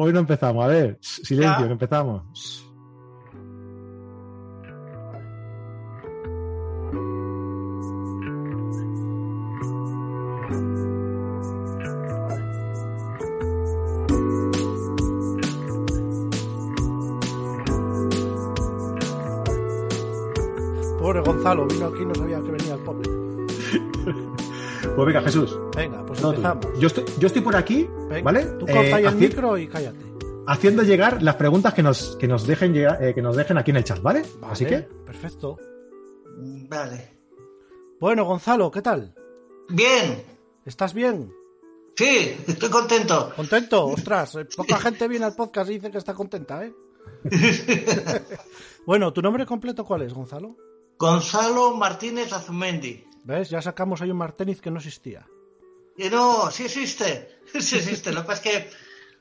Hoy no empezamos. A ver, silencio, que empezamos. Pobre Gonzalo, vino aquí y no sabía que venía el pobre. Pues venga, Jesús. Venga, pues No, empezamos. yo, estoy, yo estoy por aquí, Venga, ¿vale? Tú Eh, corta el haci- micro y cállate. haciendo llegar las preguntas que nos, que nos dejen llegar, eh, que nos dejen aquí en el chat, ¿vale? Vale, Así que, Perfecto. Vale. Bueno, Gonzalo, ¿qué tal? Bien. ¿Estás bien? Sí, estoy contento. ¿Contento? Ostras, eh, poca gente viene al podcast y dice que está contenta, ¿eh? bueno, ¿tu nombre completo cuál es, Gonzalo? Gonzalo Martínez Azumendi. ¿Ves? Ya sacamos ahí un Martínez que no existía. Y no, sí existe. Sí existe. Lo que pasa es que,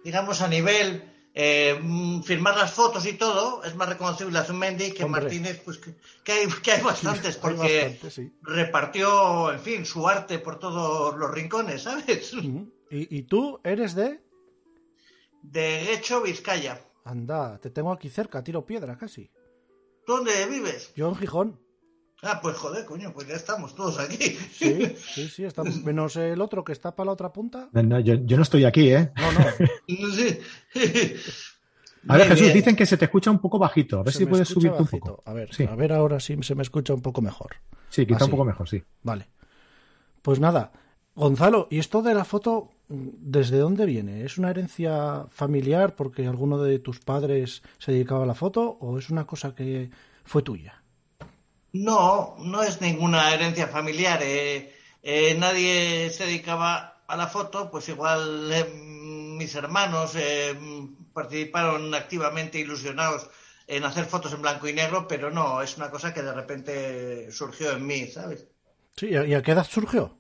digamos, a nivel eh, mm, firmar las fotos y todo, es más reconocible Azumendi que Hombre. Martínez, pues que, que hay, que hay bastantes, porque bastante, sí. repartió, en fin, su arte por todos los rincones, ¿sabes? ¿Y, y tú eres de...? De hecho, Vizcaya. Anda, te tengo aquí cerca, tiro piedra casi. ¿Dónde vives? Yo en Gijón. Ah, pues joder, coño, pues ya estamos todos aquí. Sí, sí, sí, está, menos el otro que está para la otra punta. no, no, yo, yo no estoy aquí, ¿eh? No, no, Sí. A ver, Bien, Jesús, bien. dicen que se te escucha un poco bajito. A ver se si puedes subirte un poco. A ver, Sí. a ver ahora sí se me escucha un poco mejor. Sí, quizá Así. un poco mejor, sí. Vale. Pues nada, Gonzalo, ¿y esto de la foto, desde dónde viene? ¿Es una herencia familiar porque alguno de tus padres se dedicaba a la foto o es una cosa que fue tuya? No, no es ninguna herencia familiar. eh, eh, nadie se dedicaba a la foto, pues igual eh, mis hermanos eh, participaron activamente ilusionados en hacer fotos en blanco y negro, pero no, es una cosa que de repente surgió en mí, ¿sabes? Sí, ¿y a qué edad surgió?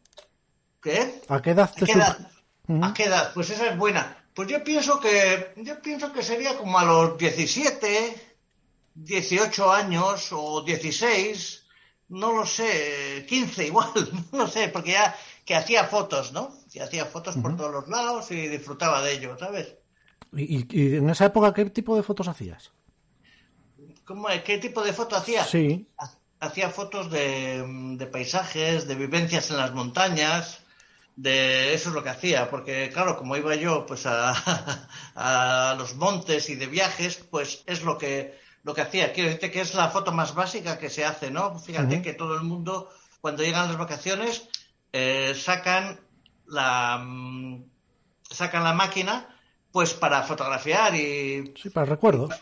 ¿Qué? ¿A qué edad ¿A te edad? ¿A qué edad? Pues esa es buena. Pues yo pienso que yo pienso que sería como a los 17, 18 años o 16, no lo sé, 15 igual, no lo sé, porque ya que hacía fotos, ¿no? Que hacía fotos por todos los lados y disfrutaba de ello, ¿sabes? ¿Y, y- en esa época qué tipo de fotos hacías? ¿Cómo, ¿Qué tipo de foto hacía? Sí. Hacía fotos de, de paisajes, de vivencias en las montañas, de eso es lo que hacía, porque claro, como iba yo pues a, a los montes y de viajes, pues es lo que lo que hacía. Quiero decirte que es la foto más básica que se hace, ¿no? Fíjate que todo el mundo cuando llegan las vacaciones eh, sacan la mm, sacan la máquina pues para fotografiar y Sí, para recuerdos.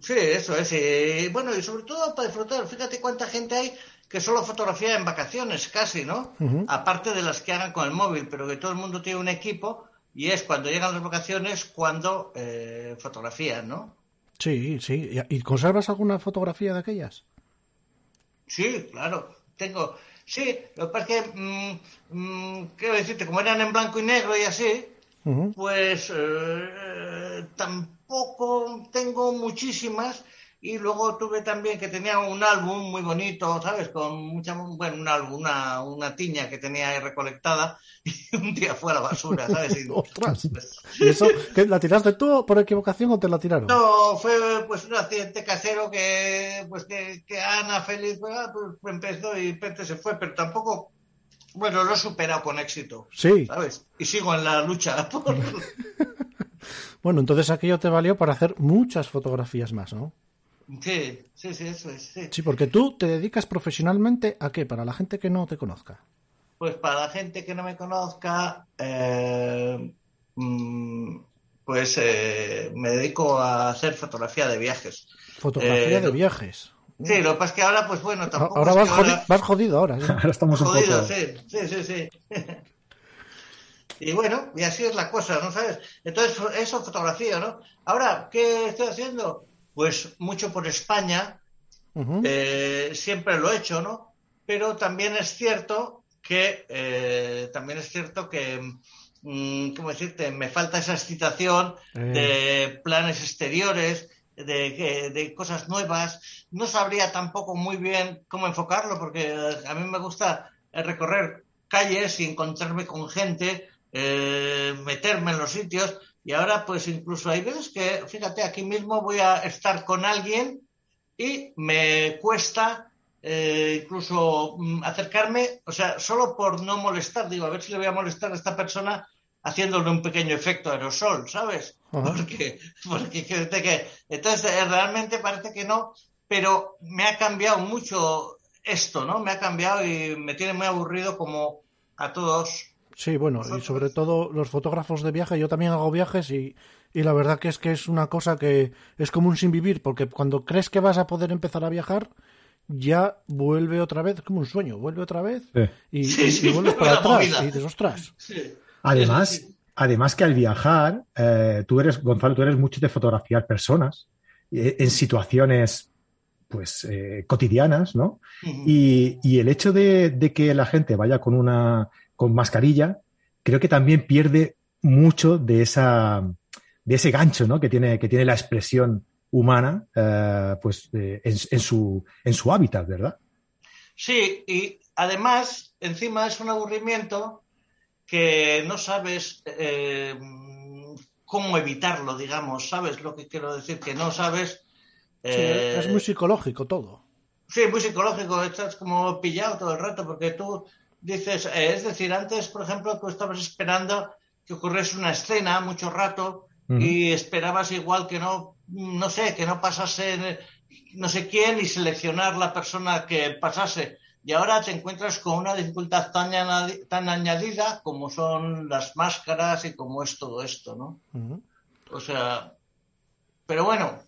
Sí, eso es. Y bueno, y sobre todo para disfrutar. Fíjate cuánta gente hay que solo fotografía en vacaciones, casi, ¿no? Aparte de las que hagan con el móvil, pero que todo el mundo tiene un equipo y es cuando llegan las vacaciones cuando eh, fotografían, ¿no? Sí, sí. ¿Y, conservas alguna fotografía de aquellas? Sí, claro. Tengo. Sí, lo que pasa es que, mm, mm, quiero decirte, como eran en blanco y negro y así. Pues eh, tampoco tengo muchísimas y luego tuve también que tenía un álbum muy bonito, ¿sabes? Con mucha, bueno, un álbum, una, una tiña que tenía ahí recolectada y un día fue a la basura, ¿sabes? Y- Ostras. pues, ¿Y eso qué, la tiraste tú por equivocación o te la tiraron? no, fue pues un accidente casero que pues que, que Ana feliz pues, ah, pues, empezó y Pete se fue, pero tampoco, bueno, lo he superado con éxito, Sí. ¿sabes? Y sigo en la lucha por... Bueno, entonces aquello te valió para hacer muchas fotografías más, ¿no? Sí, sí, sí, eso es, sí. Sí, porque tú te dedicas profesionalmente a qué, para la gente que no te conozca. Pues para la gente que no me conozca, eh, mm, pues eh, me dedico a hacer fotografía de viajes. Fotografía Eh, de viajes. Sí, lo que pasa es que ahora, pues bueno, tampoco Ahora vas, que jodi- ahora- vas jodido ahora. ¿eh? Ahora estamos un jodido, poco... sí, sí, sí, sí. Y bueno, y así es la cosa, ¿no sabes? Entonces, eso fotografía, ¿no? Ahora, ¿qué estoy haciendo? Pues mucho por España, eh, siempre lo he hecho, ¿no? Pero también es cierto que eh, también es cierto que mm, ¿cómo decirte? Me falta esa excitación Eh. de planes exteriores, de, de cosas nuevas. No sabría tampoco muy bien cómo enfocarlo, porque a mí me gusta eh, recorrer calles y encontrarme con gente, eh, meterme en los sitios, Y ahora, pues incluso hay veces que, fíjate, aquí mismo voy a estar con alguien y me cuesta eh, incluso mm, acercarme, o sea, solo por no molestar, digo, a ver si le voy a molestar a esta persona haciéndole un pequeño efecto aerosol, ¿sabes? Porque, porque que, entonces eh, realmente parece que no, pero me ha cambiado mucho esto, ¿no? Me ha cambiado y me tiene muy aburrido como a todos. Sí, bueno, y sobre todo los fotógrafos de viaje, yo también hago viajes y, y la verdad que es que es una cosa que es como un sin vivir, porque cuando crees que vas a poder empezar a viajar, ya vuelve otra vez, como un sueño, vuelve otra vez y, vuelves para atrás y dices, ostras. Además, además que al viajar, eh, tú eres, Gonzalo, tú eres mucho de fotografiar personas eh, en situaciones pues eh, cotidianas, ¿no? y, el hecho de, que la gente vaya con una con mascarilla, creo que también pierde mucho de esa de ese gancho, ¿no? Que tiene que tiene la expresión humana, pues en, su en su hábitat, ¿verdad? Sí, y además encima es un aburrimiento que no sabes eh, cómo evitarlo, digamos, ¿sabes lo que quiero decir? Que no sabes... Eh, es muy psicológico todo. Sí, muy psicológico, estás como pillado todo el rato porque tú dices, eh, es decir, antes, por ejemplo, tú estabas esperando que ocurriese una escena mucho rato y esperabas igual que no, no sé, que no pasase no sé quién y seleccionar la persona que pasase y ahora te encuentras con una dificultad tan, añadida como son las máscaras y como es todo esto, ¿no? O sea, pero bueno.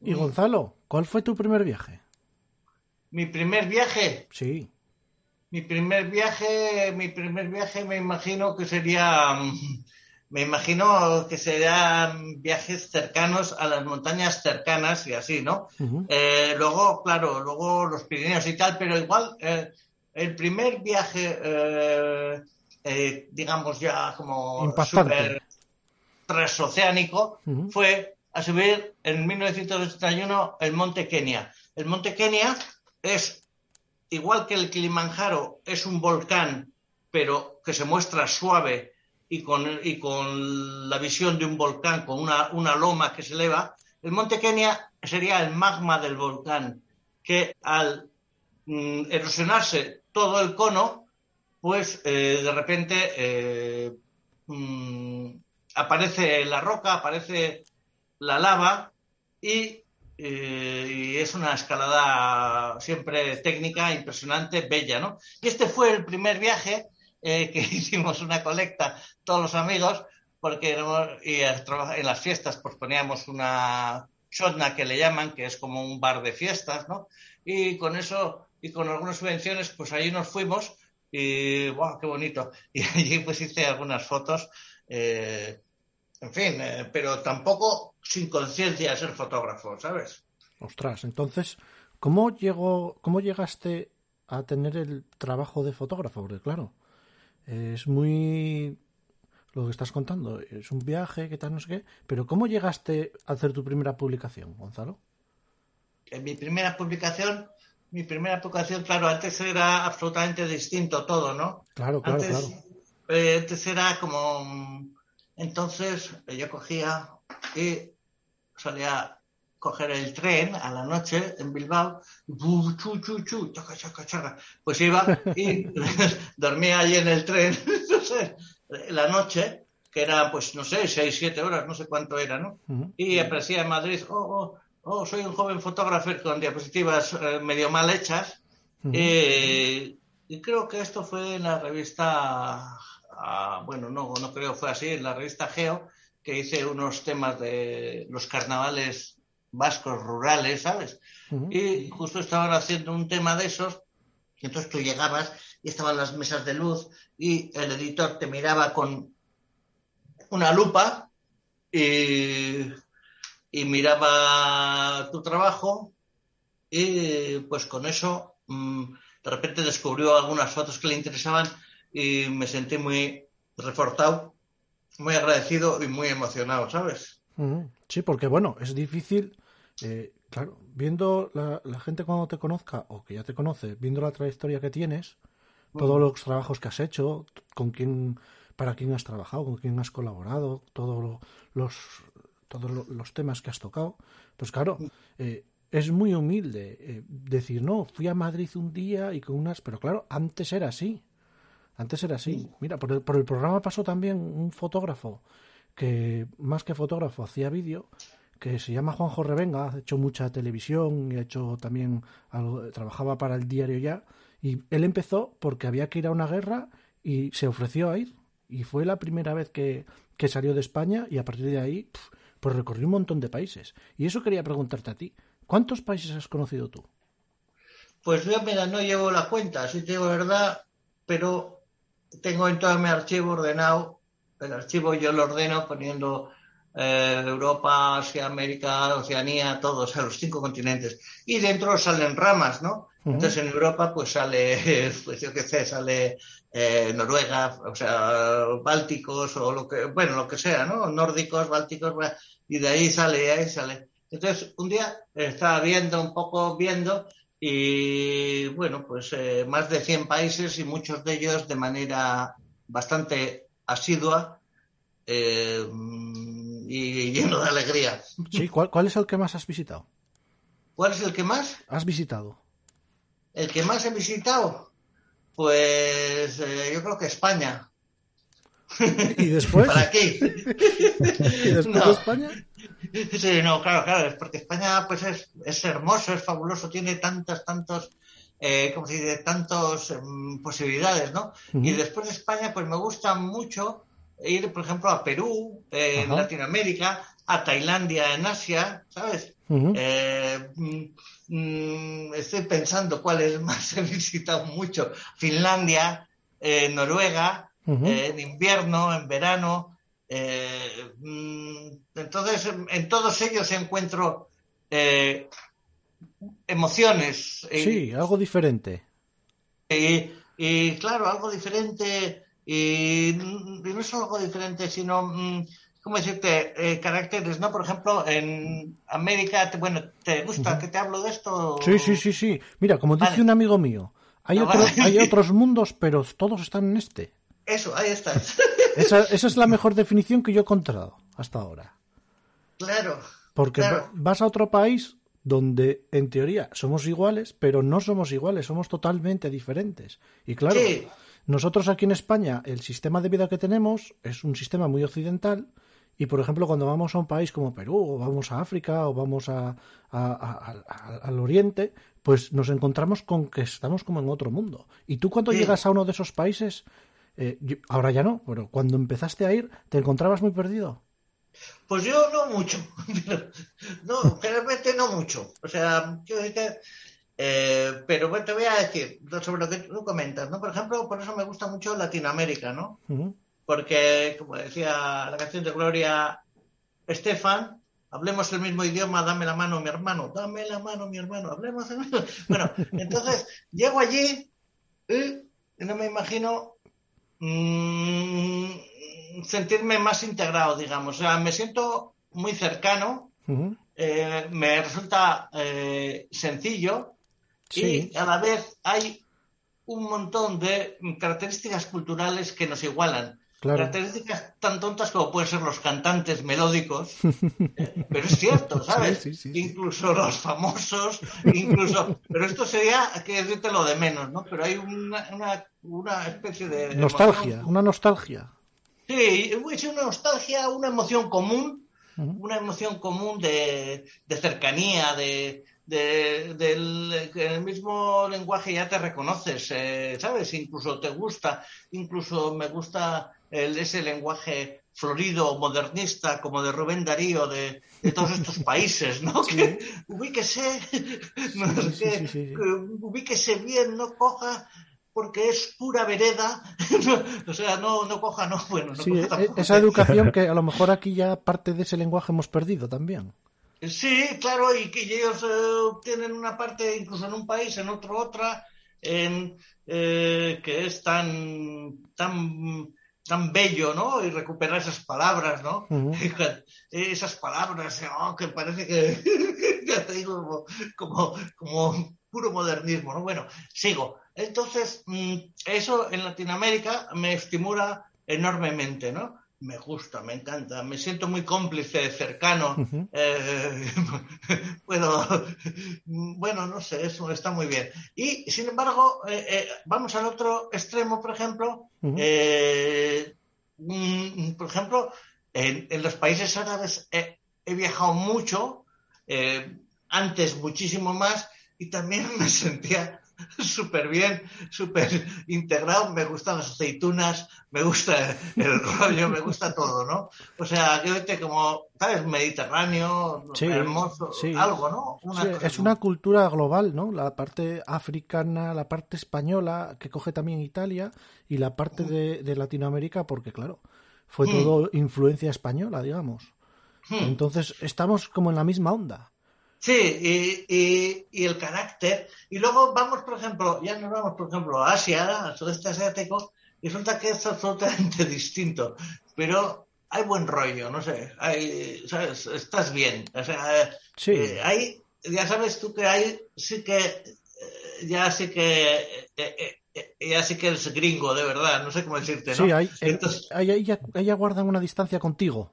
¿Y Gonzalo, cuál fue tu primer viaje? ¿Mi primer viaje? Sí. Mi primer viaje, mi primer viaje me imagino que sería mm, me imagino que serán viajes cercanos a las montañas cercanas y así, ¿no? Eh, luego, claro, luego los Pirineos y tal, pero igual eh, el primer viaje, eh, digamos ya como súper transoceánico, fue a subir en 1981 el Monte Kenia. El Monte Kenia es, igual que el Kilimanjaro, es un volcán, pero que se muestra suave y con, y con la visión de un volcán, con una, una loma que se eleva, el monte Kenia sería el magma del volcán, que al mm, erosionarse todo el cono, pues eh, de repente eh, mm, aparece la roca, aparece la lava y, y, es una escalada siempre técnica, impresionante, bella, ¿no? Y este fue el primer viaje que hicimos una colecta todos los amigos, porque y en las fiestas pues poníamos una chotna que le llaman, que es como un bar de fiestas, ¿no? Y con eso y con algunas subvenciones, pues allí nos fuimos y ¡wow! ¡Qué bonito! Y allí pues hice algunas fotos, eh, en fin, eh, pero tampoco sin conciencia de ser fotógrafo, ¿sabes? Ostras, entonces, ¿cómo llegó, cómo llegaste a tener el trabajo de fotógrafo? Porque claro, es muy lo que estás contando. Es un viaje, qué tal, no sé qué. Pero ¿cómo llegaste a hacer tu primera publicación, Gonzalo? En mi primera publicación, mi primera publicación, claro, antes era absolutamente distinto todo, ¿no? Claro, claro, antes, claro. Eh, antes era como. Entonces yo cogía y salía a coger el tren a la noche en Bilbao, chu, chu, chu, chaca, chaca, chaca. pues iba y dormía allí en el tren, sé, la noche, que era, pues, no sé, seis, siete horas, no sé cuánto era, ¿no? Y aparecía en Madrid, oh, oh, oh, soy un joven fotógrafo con diapositivas eh, medio mal hechas. y creo que esto fue en la revista, bueno, no, no creo fue así, en la revista Geo, que hice unos temas de los carnavales vascos rurales, ¿sabes? Y justo estaban haciendo un tema de esos, y entonces tú llegabas y estaban las mesas de luz y el editor te miraba con una lupa y, miraba tu trabajo y pues con eso mm, de repente descubrió algunas fotos que le interesaban y me sentí muy reforzado, muy agradecido y muy emocionado, ¿sabes? Sí, porque bueno, es difícil, eh, claro, viendo la, la, gente cuando te conozca o que ya te conoce, viendo la trayectoria que tienes, todos los trabajos que has hecho, con quién para quién has trabajado, con quién has colaborado, todos los, todos los temas que has tocado. Pues claro, eh, es muy humilde eh, decir, no, fui a Madrid un día y con unas... Pero claro, antes era así. Antes era así. Mira, por el, por el programa pasó también un fotógrafo que, más que fotógrafo, hacía vídeo, que se llama Juanjo Revenga, ha hecho mucha televisión y ha hecho también algo, trabajaba para el diario ya. Y él empezó porque había que ir a una guerra y se ofreció a ir. Y fue la primera vez que, que salió de España y a partir de ahí, pues recorrió un montón de países. Y eso quería preguntarte a ti. ¿Cuántos países has conocido tú? Pues yo, mira, no llevo la cuenta, si te digo verdad, pero tengo en todo mi archivo ordenado. El archivo yo lo ordeno poniendo eh, Europa, Asia, América, Oceanía, todos, a los cinco continentes. Y dentro salen ramas, ¿no? Entonces en Europa pues sale, pues yo qué sé, sale eh, Noruega, o sea, Bálticos o lo que, bueno, lo que sea, ¿no? Nórdicos, Bálticos, y de ahí sale, ahí sale. Entonces, un día estaba viendo, un poco viendo, y bueno, pues eh, más de 100 países y muchos de ellos de manera bastante asidua eh, y lleno de alegría. Sí, ¿cuál, ¿cuál es el que más has visitado? ¿Cuál es el que más? ¿Has visitado? El que más he visitado, pues eh, yo creo que España. ¿Y después? ¿Para qué? ¿Y después No. de España? Sí, no, claro, claro, es porque España pues es, es hermoso, es fabuloso, tiene tantas, tantos, eh, ¿cómo se dice? Tantos em, posibilidades, ¿no? Y después de España pues me gusta mucho ir, por ejemplo, a Perú, eh, en. Latinoamérica, a Tailandia en Asia, ¿sabes? Eh, mm, mm, estoy pensando cuáles más he visitado mucho. Finlandia, eh, Eh, en invierno, en verano. eh, mm, entonces, en, todos ellos encuentro eh, emociones. y- Sí, algo diferente. y, y, claro, algo diferente. Y, mm, y no solo algo diferente, sino, mm, ¿cómo decirte? Eh, caracteres, ¿no? Por ejemplo, en América, te- bueno, ¿te gusta que te hablo de esto? Sí, sí, sí, sí. Mira, como dice un amigo mío, hay, otro- vale. hay otros mundos, pero todos están en este. Eso, ahí estás. Esa, esa es la mejor definición que yo he encontrado hasta ahora. claro. Porque Claro. vas a otro país donde, en teoría, somos iguales, pero no somos iguales, somos totalmente diferentes. Y claro, Sí. nosotros aquí en España, el sistema de vida que tenemos es un sistema muy occidental. Y, por ejemplo, cuando vamos a un país como Perú, o vamos a África, o vamos a, a- a- a- al Oriente, pues nos encontramos con que estamos como en otro mundo. Y tú cuando Sí. llegas a uno de esos países, eh, yo- ahora ya no, pero cuando empezaste a ir, ¿te encontrabas muy perdido? Pues yo no mucho. no, realmente no mucho. O sea, yo eh, pero bueno, te voy a decir sobre lo que tú comentas, ¿no? Por ejemplo, por eso me gusta mucho Latinoamérica, ¿no? Porque, como decía la canción de Gloria Estefan, hablemos el mismo idioma, dame la mano mi hermano, dame la mano mi hermano, hablemos el mismo. Bueno, entonces llego allí y no me imagino mm, sentirme más integrado, digamos. O sea, me siento muy cercano, eh, me resulta eh, sencillo Sí. y a la vez hay un montón de características culturales que nos igualan. Claro. Características tan tontas como pueden ser los cantantes melódicos, pero es cierto, ¿sabes? Sí, sí, sí, sí. incluso los famosos, incluso, pero esto sería que decirte lo de menos, ¿no? Pero hay una, una, una especie de Nostalgia, emoción- una nostalgia. Sí, es una nostalgia, una emoción común, una emoción común de, de cercanía, de, de- del que en el mismo lenguaje ya te reconoces, eh, ¿sabes? Incluso te gusta, incluso me gusta el, ese lenguaje florido, modernista, como de Rubén Darío, de, de todos estos países, ¿no? Que ubíquese, no sé Sí, qué, ubíquese bien, no coja porque es pura vereda, o sea, no, no coja, no, bueno, no coja e- tampoco. esa educación que a lo mejor aquí ya parte de ese lenguaje hemos perdido también. Sí, claro, y que ellos eh, tienen una parte, incluso en un país, en otro otra, en, eh, que es tan, tan, tan bello, ¿no? Y recuperar esas palabras, ¿no? Esas palabras, oh, que parece que, ya te digo, como, como, puro modernismo, ¿no? Bueno, sigo. Entonces, mm, eso en Latinoamérica me estimula enormemente, ¿no? Me gusta, me encanta, me siento muy cómplice, cercano. eh, puedo, bueno, no sé, eso está muy bien. Y sin embargo, eh, eh, vamos al otro extremo, por ejemplo. Eh, mm, por ejemplo, en, los países árabes he, he viajado mucho, eh, antes muchísimo más, y también me sentía súper bien, súper integrado, me gustan las aceitunas, me gusta el rollo, me gusta todo, ¿no? O sea, que vete como, ¿sabes? Mediterráneo, Sí, hermoso, sí. algo, ¿no? Una Sí, cosa es una cultura global, ¿no? La parte africana, la parte española, que coge también Italia, y la parte de, de Latinoamérica, porque claro, fue Mm. todo influencia española, digamos. Hmm. Entonces, estamos como en la misma onda. Sí, y, y- y el carácter. Y luego vamos, por ejemplo, ya nos vamos, por ejemplo, a Asia, al sudeste asiático, y resulta que es absolutamente distinto. Pero hay buen rollo, no sé, hay, ¿sabes? Estás bien. O sea, Sí. eh, hay, ya sabes tú que hay, sí que, eh, ya sí que, eh, ya sí que eres gringo, de verdad, no sé cómo decirte, ¿no? Sí, ahí, en- Entonces, ahí, ahí ya, ahí ya guardan una distancia contigo.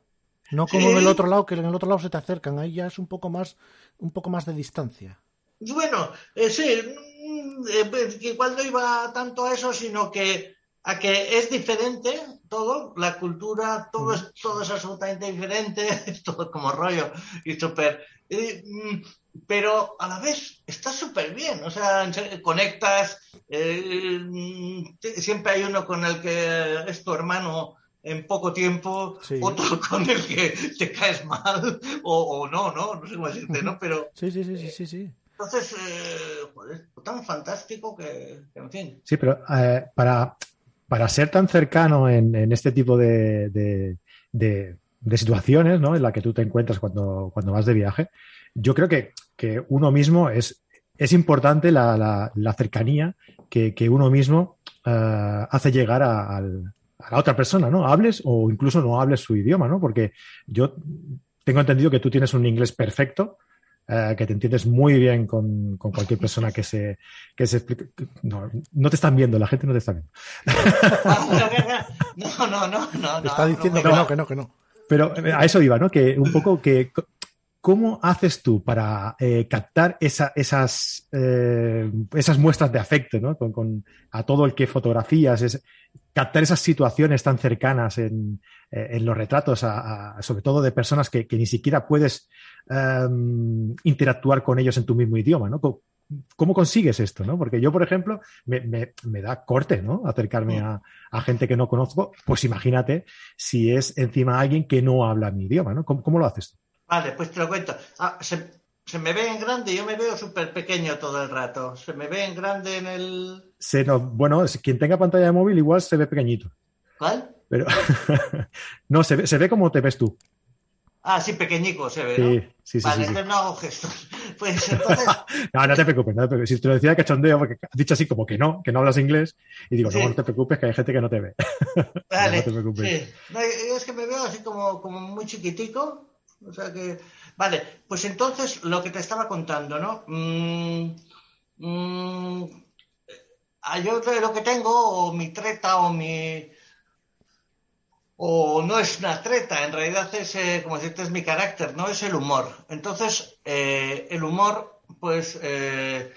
No como Sí. en el otro lado, que en el otro lado se te acercan. Ahí ya es un poco más, un poco más de distancia. Bueno, eh, sí, mm, eh, pues, que igual no iba tanto a eso, sino que a que es diferente todo, la cultura, todo es, todo es absolutamente diferente, es todo como rollo y súper. eh, mm, pero a la vez está súper bien, o sea, conectas, eh, mm, siempre hay uno con el que es tu hermano en poco tiempo, Sí. otro con el que te caes mal, o, o no, no, no sé cómo decirte, ¿no? Pero Sí, sí, sí, sí, sí, sí. entonces, eh, joder, tan fantástico que, que, en fin. Sí, pero eh, para, para ser tan cercano en, en este tipo de, de, de- de situaciones, ¿no? En la que tú te encuentras cuando, cuando vas de viaje, yo creo que, que uno mismo es, es importante la, la- la cercanía que, que uno mismo eh, hace llegar a, al- a la otra persona, ¿no? Hables o incluso no hables su idioma, ¿no? Porque yo tengo entendido que tú tienes un inglés perfecto, eh, que te entiendes muy bien con, con cualquier persona que se, que se explique. No, no te están viendo, la gente no te está viendo. No, no, no, no. Te está no, diciendo no, que no. que no, que no. Pero eh, a eso iba, ¿no? Que un poco que ¿cómo haces tú para eh, captar esa- esas, eh, esas muestras de afecto, ¿no? Con, con- a todo el que fotografías, es, captar esas situaciones tan cercanas en, eh, en los retratos, a- a- sobre todo de personas que, que ni siquiera puedes em, interactuar con ellos en tu mismo idioma, ¿no? ¿Cómo, cómo consigues esto, no? Porque yo, por ejemplo, me, me- me da corte, ¿no? Acercarme a, a gente que no conozco, pues imagínate si es encima alguien que no habla mi idioma, ¿no? ¿Cómo, cómo lo haces? Vale, pues te lo cuento. Ah, se, se me ve en grande, yo me veo súper pequeño todo el rato. Se me ve en grande en el... Se bueno, quien tenga pantalla de móvil igual se ve pequeñito, ¿Cuál? pero no, se ve, se ve como te ves tú. Ah, sí, pequeñico se ve, ¿no? Sí, sí, sí. vale, sí, no hago gestos. Pues entonces... No, no te preocupes, no te preocupes. Si te lo decía de cachondeo, porque has dicho así como que no, que no hablas inglés, y digo, Sí. no, no te preocupes, que hay gente que no te ve. Vale, No te preocupes. sí. No, es que me veo así como, como muy chiquitico. O sea que. Vale, pues entonces lo que te estaba contando, ¿no? Mm, mm, ah, yo lo que tengo, o mi treta, o mi. O no es una treta, en realidad es, eh, como decirte, es mi carácter, ¿no? Es el humor. Entonces, eh, el humor, pues. eh,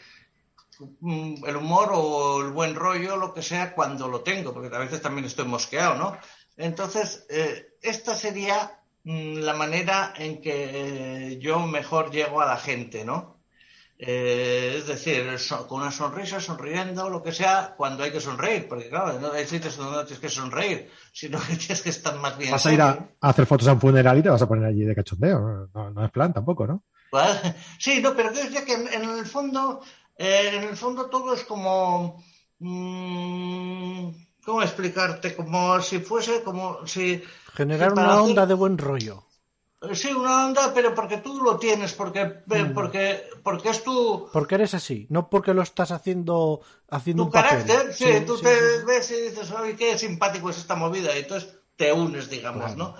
mm, el humor o el buen rollo, lo que sea, cuando lo tengo, porque a veces también estoy mosqueado, ¿no? Entonces, eh, esta sería la manera en que eh, yo mejor llego a la gente, ¿no? Eh, es decir, so- con una sonrisa, sonriendo, lo que sea, cuando hay que sonreír, porque claro, no hay sitios donde no tienes que sonreír, sino que tienes que estar más bien. Vas a ir a, hacer fotos a un funeral y te vas a poner allí de cachondeo. No, no es plan tampoco, ¿no? ¿Vale? Sí, no, pero decir que en, en el fondo, eh, en el fondo todo es como, mm, ¿cómo explicarte? Como si fuese, como si, Generar una hacer- onda de buen rollo. eh, sí, una onda, pero porque tú lo tienes, porque, eh, Mm. porque, porque es tu, Porque eres así, no porque lo estás haciendo haciendo tu un papel. carácter, sí, tú sí, te sí, ves y dices, oye, qué simpático es esta movida, y entonces te unes, digamos, Claro. ¿no?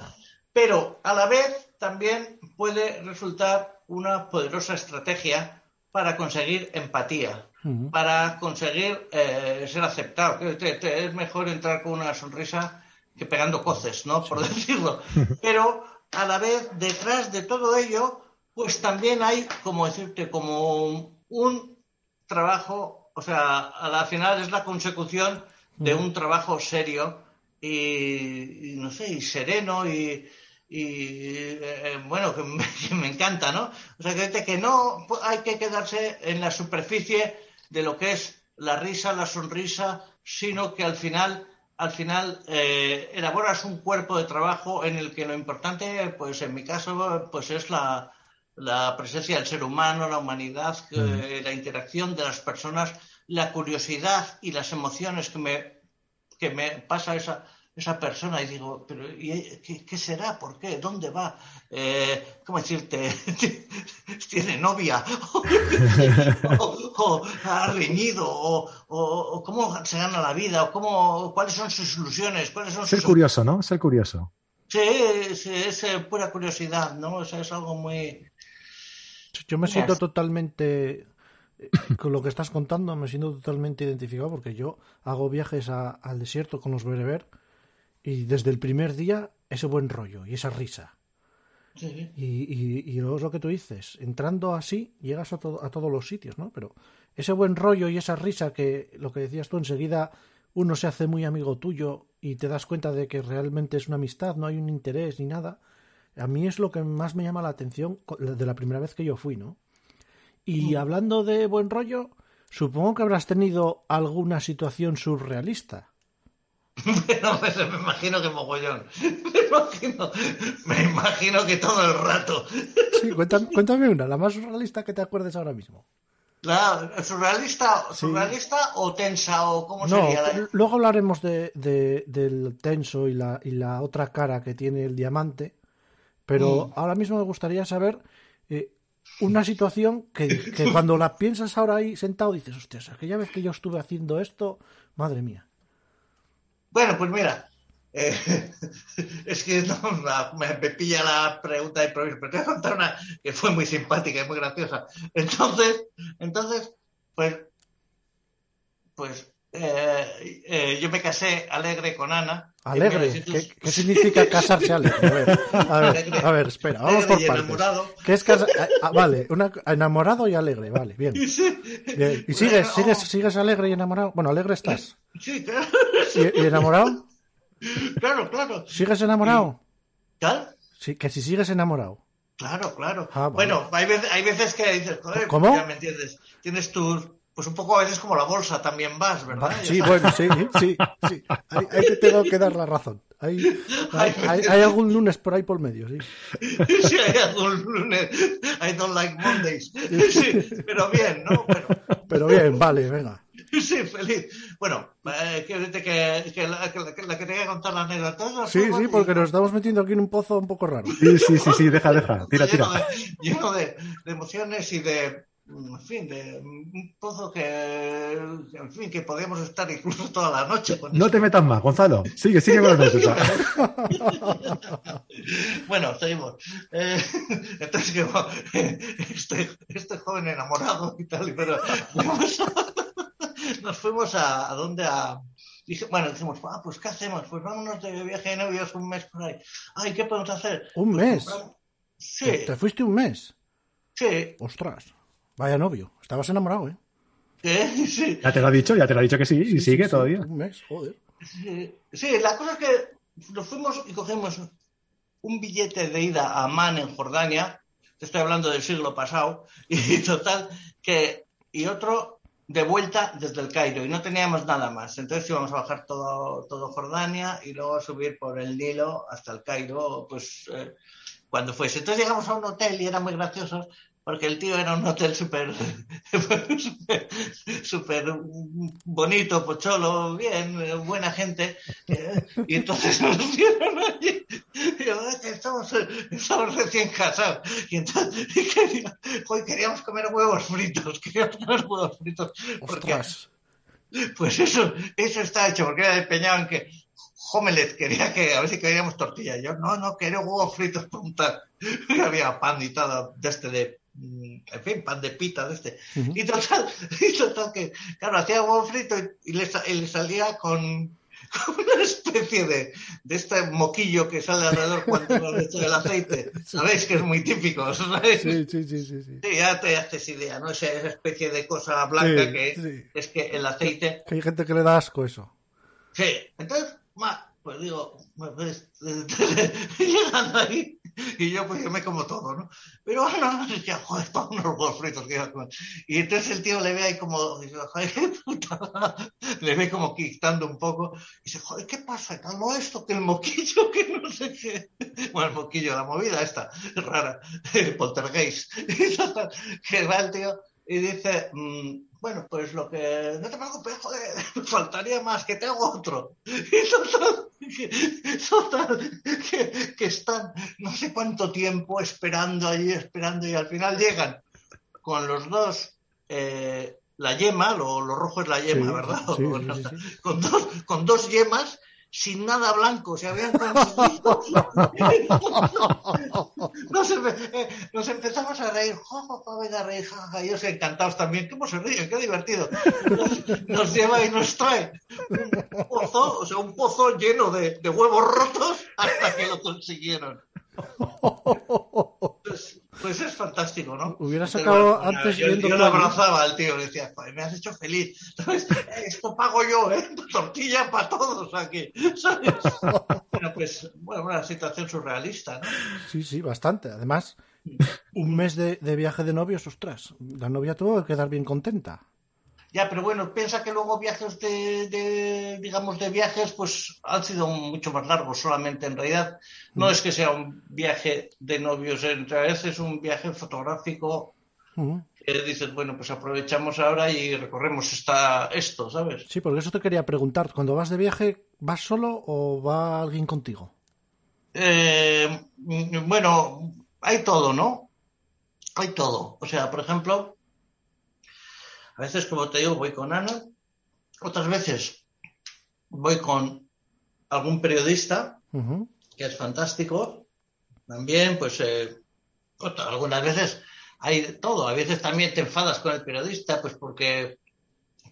Pero a la vez también puede resultar una poderosa estrategia para conseguir empatía, Para conseguir eh, ser aceptado. Que te- te- es mejor entrar con una sonrisa que pegando coces, ¿no? Por decirlo. Pero a la vez, detrás de todo ello, pues también hay, como decirte, como un trabajo, o sea, a la final es la consecución de un trabajo serio y, no sé, y sereno y, eh, bueno, que me, encanta, ¿no? O sea, que, que no hay que quedarse en la superficie de lo que es la risa, la sonrisa, sino que al final al final eh, elaboras un cuerpo de trabajo en el que lo importante, pues en mi caso, pues es la, presencia del ser humano, la humanidad, la interacción de las personas, la curiosidad y las emociones que me, que me pasa esa, esa persona y digo, pero qué, será? ¿Por qué? ¿Dónde va? Eh, ¿Cómo decirte? ¿Tiene novia? ¿O, ha reñido? O, cómo se gana la vida? ¿O cómo, cuáles son sus ilusiones? ¿Cuáles son Ser curioso, ¿no? Ser curioso. Sí, sí es eh, pura curiosidad, ¿no? O sea, es algo muy... Yo me siento totalmente eh, con lo que estás contando me siento totalmente identificado porque yo hago viajes al desierto con los bereber y desde el primer día ese buen rollo y esa risa. Y, y, luego es lo que tú dices, entrando así llegas a, a todos los sitios, ¿no? Pero ese buen rollo y esa risa que lo que decías tú enseguida uno se hace muy amigo tuyo y te das cuenta de que realmente es una amistad, no hay un interés ni nada. A mí es lo que más me llama la atención de la primera vez que yo fui, ¿no? Y hablando de buen rollo, supongo que habrás tenido alguna situación surrealista. Pero me imagino que mogollón. Me imagino, me imagino que todo el rato. Sí, cuéntame, una, la más surrealista que te acuerdes ahora mismo. La surrealista, surrealista o tensa o cómo sería. Luego hablaremos de, del tenso y la, y la otra cara que tiene el diamante. Pero mm. ahora mismo me gustaría saber eh, una situación que, que, cuando la piensas ahora ahí sentado dices, hostias, aquella vez que yo estuve haciendo esto, madre mía. Bueno, pues mira, eh, es que no, me, pilla la pregunta de improviso, pero te voy a contar una que fue muy simpática y muy graciosa. Entonces, entonces, pues, pues eh, eh, yo me casé alegre con Ana. ¿Alegre? ¿Qué, significa casarse alegre? A ver, a ver, espera, vamos por partes. Enamorado. ¿Qué es casa... Ah, vale, una... enamorado y alegre, vale, bien. ¿Y sigues, sigues, sigues alegre y enamorado? Bueno, alegre estás. Sí, claro. ¿Y, enamorado? Claro, claro. ¿Sigues enamorado? ¿Tal? Sí, que si sigues enamorado. Claro, claro. Ah, bueno, hay veces, hay veces que dices, joder, ¿Cómo? Ya me entiendes. Tienes tus pues un poco a veces como la bolsa también vas, ¿verdad? Sí, bueno, sí, sí, sí. Ahí, te tengo que dar la razón. Hay, hay, algún lunes por ahí por medio, sí. Sí, hay algún lunes. I don't like Mondays. Sí, pero bien, ¿no? Pero, pero bien, vale, venga. Sí, feliz. Bueno, eh, que, que, que, la, que, la que te contar la anécdota. Sí, sí, porque nos estamos metiendo aquí en un pozo un poco raro. Sí, sí, sí, sí deja, deja. Tira, tira. Lleno, de, de emociones y de, en fin, de un pozo que, en fin, que podríamos estar incluso toda la noche. no te metas más, Gonzalo. Sigue, sigue con la bueno, seguimos. Eh, entonces, este, este, joven enamorado y tal, pero nos fuimos a, a donde a, bueno, dijimos, ah, pues ¿qué hacemos? Pues vámonos de viaje de novios un mes por ahí. Ay, ¿qué podemos hacer? ¿Un pues mes? Sí. ¿Te fuiste un mes? Sí. Ostras. Vaya novio, estabas enamorado, ¿eh? Sí. Ya te lo ha dicho, ya te lo ha dicho que sí, y sigue todavía. Un mes, joder. Sí, la cosa es que nos fuimos y cogemos un billete de ida a Amán en Jordania, te estoy hablando del siglo pasado, y total, que, y otro de vuelta desde el Cairo, y no teníamos nada más. Entonces íbamos a bajar todo, todo Jordania y luego subir por el Nilo hasta el Cairo, pues eh, cuando fuese. Entonces llegamos a un hotel y era muy gracioso porque el tío era un hotel súper súper bonito, pocholo, bien, buena gente. Eh, y entonces nos vieron allí. Y yo, estamos, estamos recién casados. Y entonces queríamos comer huevos fritos, queríamos comer huevos fritos. Porque, pues eso, eso está hecho, porque era empeñado en que Homelet quería que, a ver si queríamos tortilla. Yo, no, no, quería huevos fritos, punta. Y había pan y todo de este de en fin, pan de pita de este. y, total, y total que, claro, hacía huevo frito y, le, salía con, una especie de, de este moquillo que sale alrededor cuando lo hecho el aceite. ¿Sabéis que es muy típico? ¿sabéis? Sí, sí, sí, sí, sí. Sí, ya te haces idea, ¿no? Esa, esa especie de cosa blanca Sí, que es que el aceite Que hay gente que le da asco eso. Sí, entonces, pues digo, pues, llegan ahí y yo pues yo me como todo, ¿no? Pero bueno, ya, joder, para unos huevos fritos que iba. Y entonces el tío le ve ahí como, dice, joder, puta, le ve como quitando un poco, y dice, joder, ¿qué pasa? ¿Qué no esto? Que el moquillo, que no sé qué. Bueno, el moquillo, la movida esta, rara, poltergeist. Que va el tío y dice, mm, bueno, pues lo que, no te preocupes, joder, faltaría más, que te hago otro. Y total, que, total, que, que están no sé cuánto tiempo esperando allí, esperando, y al final llegan con los dos, eh, la yema, lo, lo rojo es la yema, Sí, ¿verdad? sí, sí. Con, dos, con dos yemas, sin nada blanco, se habían conseguido. Nos, empe- eh, nos empezamos a reír, venga a reír, ja, ja, ellos encantados también, ¿cómo se ríen? Qué divertido. Nos, nos lleva y nos trae un pozo, o sea, un pozo lleno de, de huevos rotos hasta que lo consiguieron. Pues, pues es fantástico, ¿no? Hubiera Pero sacado bueno, antes yo, viendo yo lo abrazaba al tío, le decía, "Joder, me has hecho feliz. ¿Sabes? Esto pago yo, ¿eh? Tortilla para todos aquí. ¿Sabes? Bueno, pues, bueno, una situación surrealista, ¿no? Sí, sí, bastante. Además, un mes de, de viaje de novios, ostras, la novia tuvo que quedar bien contenta. Ya, pero bueno, piensa que luego viajes de, de, digamos, de viajes, pues han sido mucho más largos solamente. En realidad, no es que sea un viaje de novios, en realidad es un viaje fotográfico Ujú. que dices, bueno, pues aprovechamos ahora y recorremos esta, esto, ¿sabes? Sí, porque eso te quería preguntar. Cuando vas de viaje, ¿vas solo o va alguien contigo? Eh, mm, bueno, hay todo, ¿no? Hay todo. O sea, por ejemplo, a veces, como te digo, voy con Ana, otras veces voy con algún periodista, que es fantástico. También, pues, eh, algunas veces hay de todo. A veces también te enfadas con el periodista, pues porque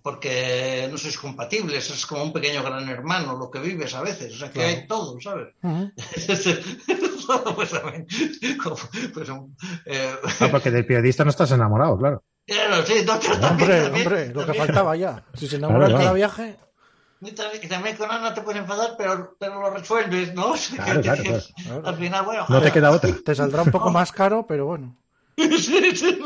porque no sois compatibles, es como un pequeño gran hermano lo que vives a veces, o sea que Claro. hay todo, ¿sabes? Pues también, como, pues, um, eh, Ah, porque del periodista no estás enamorado, claro. Claro, sí, también, Hombre, también- hombre, lo que faltaba ya. Si se enamora Claro, cada claro. viaje, también, con Ana te puedes enfadar, pero, pero lo resuelves, ¿no? Claro, claro. Al final, bueno, No te queda otra. te saldrá un poco más caro, pero bueno. Sí, sí,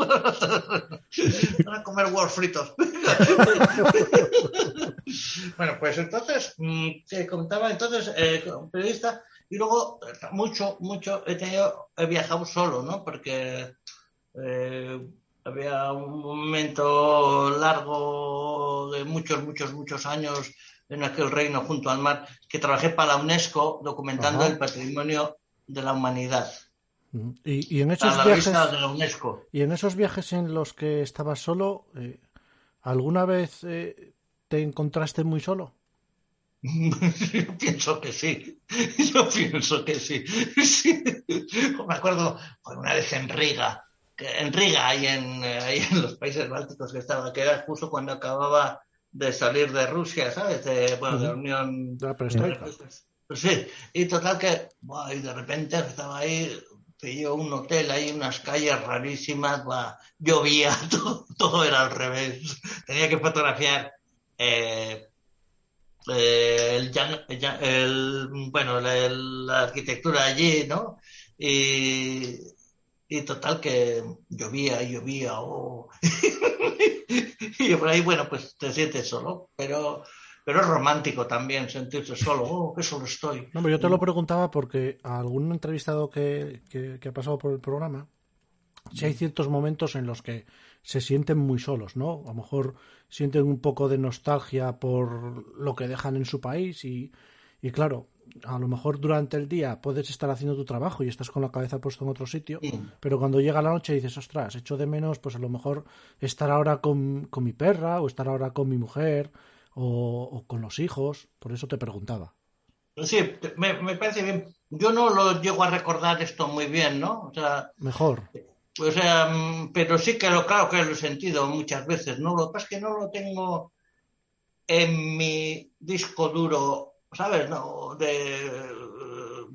van a comer huevos fritos. bueno, pues entonces, mm, te contaba entonces, eh, un periodista, y luego mucho, mucho he tenido, he viajado solo, ¿no? Porque eh, había un momento largo de muchos, muchos, muchos años en aquel reino junto al mar, que trabajé para la UNESCO documentando Ajá. el patrimonio de la humanidad. Y, y en esos la viajes, de la UNESCO. y en esos viajes en los que estabas solo, eh, ¿alguna vez eh, te encontraste muy solo? Yo pienso que sí. Yo pienso que sí. Sí. Me acuerdo una vez en Riga, en Riga, ahí en, eh, ahí en los países bálticos que estaba, que era justo cuando acababa de salir de Rusia, ¿sabes? De, bueno, de la. Unión. De la perestroika. Pues sí, y total que, buah, y de repente estaba ahí, pilló un hotel ahí, unas calles rarísimas, buah, llovía, todo, todo era al revés. Tenía que fotografiar eh, eh, el, el- bueno, la, la arquitectura allí, ¿no? Y, y total que llovía y llovía, oh. y por ahí, bueno, pues te sientes solo, pero, pero es romántico también sentirse solo, oh, que solo estoy. No, pero yo te lo preguntaba porque a algún entrevistado que, que- que ha pasado por el programa, si hay ciertos momentos en los que se sienten muy solos, ¿no? A lo mejor sienten un poco de nostalgia por lo que dejan en su país y, y claro, a lo mejor durante el día puedes estar haciendo tu trabajo y estás con la cabeza puesta en otro sitio, pero cuando llega la noche dices, ostras, echo de menos, pues a lo mejor estar ahora con, con mi perra o estar ahora con mi mujer o, o con los hijos, por eso te preguntaba. Sí, me, me parece bien. Yo no lo llego a recordar esto muy bien, ¿no? O sea, Mejor. o sea, mm, pero sí que lo claro que lo he sentido muchas veces, ¿no? Lo que pasa es que no lo tengo en mi disco duro ¿sabes? No, de,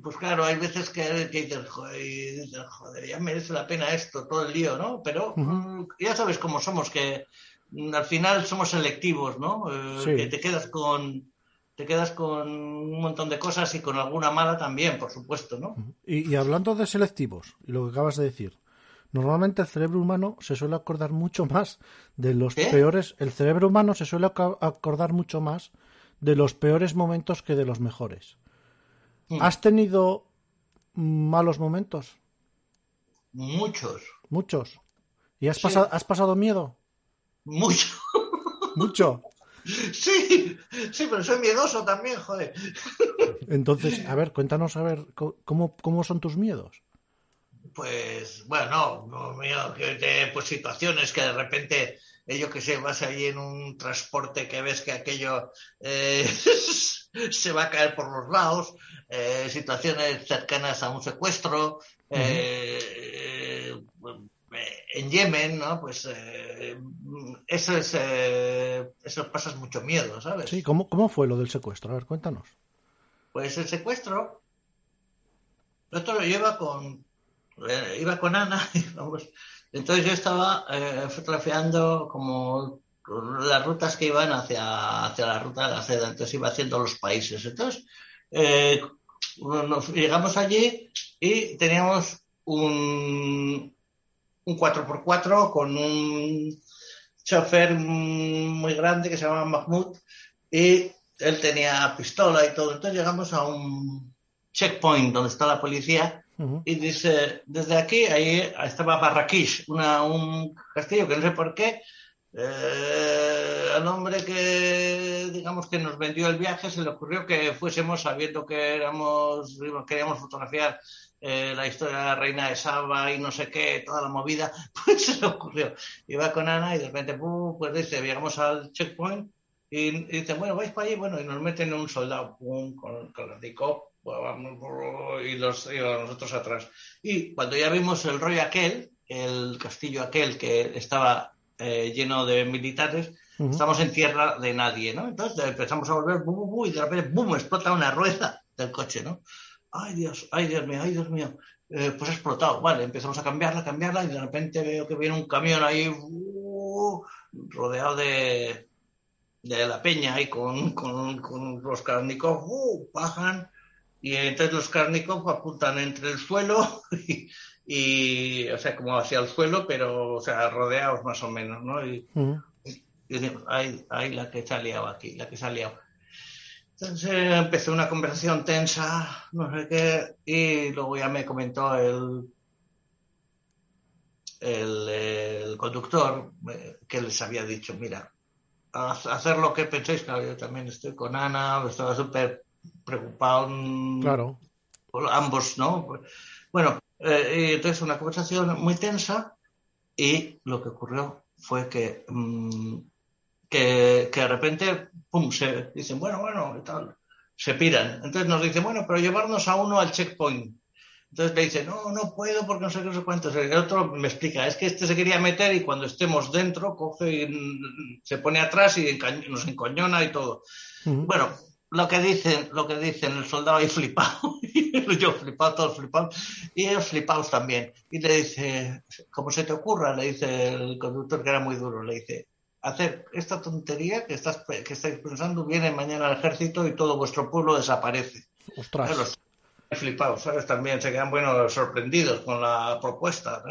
pues claro, hay veces que, que dices, joder, ya merece la pena esto, todo el lío, ¿no? Pero ya sabes cómo somos, que al final somos selectivos, ¿no? Eh, que te quedas con te quedas con un montón de cosas y con alguna mala también, por supuesto, ¿no? Y, hablando de selectivos, y lo que acabas de decir, normalmente el cerebro humano se suele acordar mucho más de los peores, el cerebro humano se suele acordar mucho más de los peores momentos que de los mejores. Mm. ¿Has tenido malos momentos? Muchos. Muchos. ¿Y has, pasado, has pasado miedo? Mucho. Mucho. Sí, sí, pero soy miedoso también, joder. Entonces, a ver, cuéntanos, a ver, ¿cómo, cómo son tus miedos? Pues, bueno, no, que pues situaciones que de repente, yo que sé, vas ahí en un transporte que ves que aquello eh, se va a caer por los lados, eh, situaciones cercanas a un secuestro, en Yemen, ¿no? Pues eh, eso es, eh, eso pasas mucho miedo, ¿sabes? Sí, ¿cómo, ¿cómo fue lo del secuestro? A ver, cuéntanos. Pues el secuestro, esto lo lleva con, eh, iba con Ana, entonces yo estaba fotografiando como las rutas que iban hacia, hacia la ruta de la seda, entonces iba haciendo los países. Entonces, nos llegamos allí y teníamos un, un 4x4 con un chofer muy grande que se llama Mahmoud y él tenía pistola y todo. Entonces llegamos a un checkpoint donde está la policía y dice, desde aquí, ahí estaba Barraquish, un castillo que no sé por qué, eh, al hombre que digamos que nos vendió el viaje se le ocurrió que fuésemos sabiendo que éramos queríamos fotografiar eh, la historia de la reina de Saba y no sé qué, toda la movida, pues se le ocurrió. Iba con Ana y de repente, pues dice, llegamos al checkpoint y, dice, bueno, vais para allí, bueno, y nos meten un soldado, con, con el dico, y, los, y nosotros atrás. Y cuando ya vimos el rollo aquel, el castillo aquel que estaba eh, lleno de militares, estamos en tierra de nadie, ¿no? Entonces empezamos a volver, y de repente, ¡bum!, explota una rueda del coche, ¿no? ay Dios, ay Dios mío, ay Dios mío, eh, pues ha explotado, vale, empezamos a cambiarla, cambiarla y de repente veo que viene un camión ahí uh, rodeado de, de la peña ahí con, con, los cárnicos, uh, bajan y entonces los cárnicos apuntan entre el suelo y, o sea, como hacia el suelo, pero, o sea, rodeados más o menos, ¿no? Y, decimos, ay, ay, la que se ha liado aquí, la que se ha liado. Entonces empezó una conversación tensa, no sé qué, y luego ya me comentó el, el, conductor eh, que les había dicho, mira, hacer lo que penséis, claro, yo también estoy con Ana, estaba súper preocupado. Claro. Por ambos, ¿no? Bueno, eh, entonces una conversación muy tensa y lo que ocurrió fue que mm, que, de repente, pum, se dicen, bueno, bueno, y tal, se piran. Entonces nos dicen, bueno, pero llevarnos a uno al checkpoint. Entonces le dice, no, no puedo porque no sé qué, no sé cuántos. El otro me explica, es que este se quería meter y cuando estemos dentro coge y se pone atrás y nos encoñona y todo. Bueno, lo que dicen, lo que dicen el soldado ahí flipado, yo flipado, todos flipados, y ellos flipados también. Y le dice, como se te ocurra, le dice el conductor que era muy duro, le dice, hacer esta tontería que, estás, que estáis pensando, viene mañana al ejército y todo vuestro pueblo desaparece. Ostras. Flipados, ¿sabes? También se quedan, bueno, sorprendidos con la propuesta,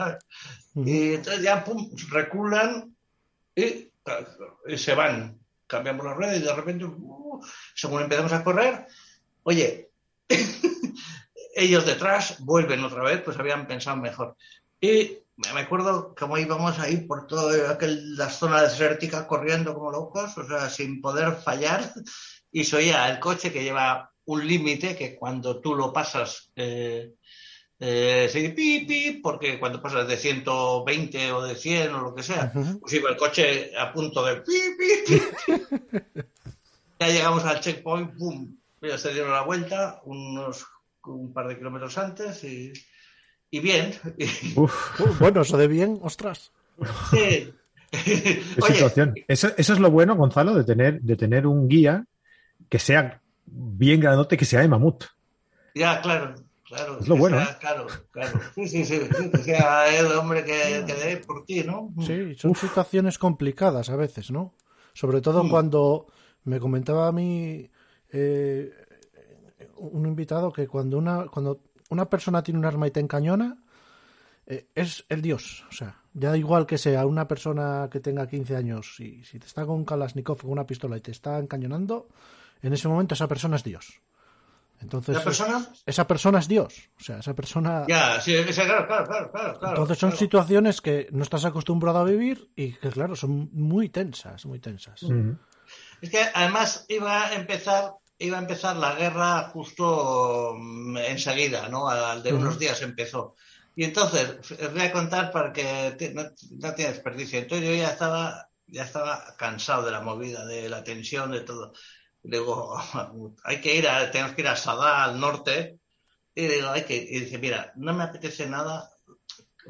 Y entonces ya, pum, reculan y, se van. Cambiamos la rueda y de repente, uh, según empezamos a correr, oye, ellos detrás vuelven otra vez, pues habían pensado mejor. Y me acuerdo cómo íbamos ahí por toda la zona desértica corriendo como locos, o sea, sin poder fallar, y se oía el coche que lleva un límite que cuando tú lo pasas eh, eh, se pi, porque cuando pasas de 120 o de 100 o lo que sea, pues iba el coche a punto de pi, pi, ya llegamos al checkpoint, ¡pum! Ya se dieron la vuelta unos un par de kilómetros antes y y bien. bueno, eso de bien, ostras. Sí. situación. Eso, eso, es lo bueno, Gonzalo, de tener, de tener un guía que sea bien grandote que se llame mamut. Ya, claro, claro. Es lo bueno. Sea, claro, claro. Sí, sí, sí, sí, que sea el hombre que, que dé por ti, ¿no? Sí, son situaciones complicadas a veces, ¿no? Sobre todo cuando me comentaba a mí eh, un invitado que cuando una, cuando una persona tiene un arma y te encañona, eh, es el dios. O sea, ya igual que sea una persona que tenga 15 años y si te está con un Kalashnikov con una pistola y te está encañonando, en ese momento esa persona es dios. Entonces, ¿Esa persona? esa persona es Dios. O sea, esa persona. Ya, sí, claro, claro, claro, claro. Entonces son claro. situaciones que no estás acostumbrado a vivir y que, claro, son muy tensas, muy tensas. Es que además iba a empezar, iba a empezar la guerra justo mm, enseguida, ¿no? Al de unos días empezó. Y entonces, os voy a contar para que no, no tiene desperdicio. Entonces yo ya estaba, ya estaba cansado de la movida, de la tensión, de todo. Digo, hay que ir a, tenemos que ir a Sadá, al norte. Y digo, hay que, y dice, mira, no me apetece nada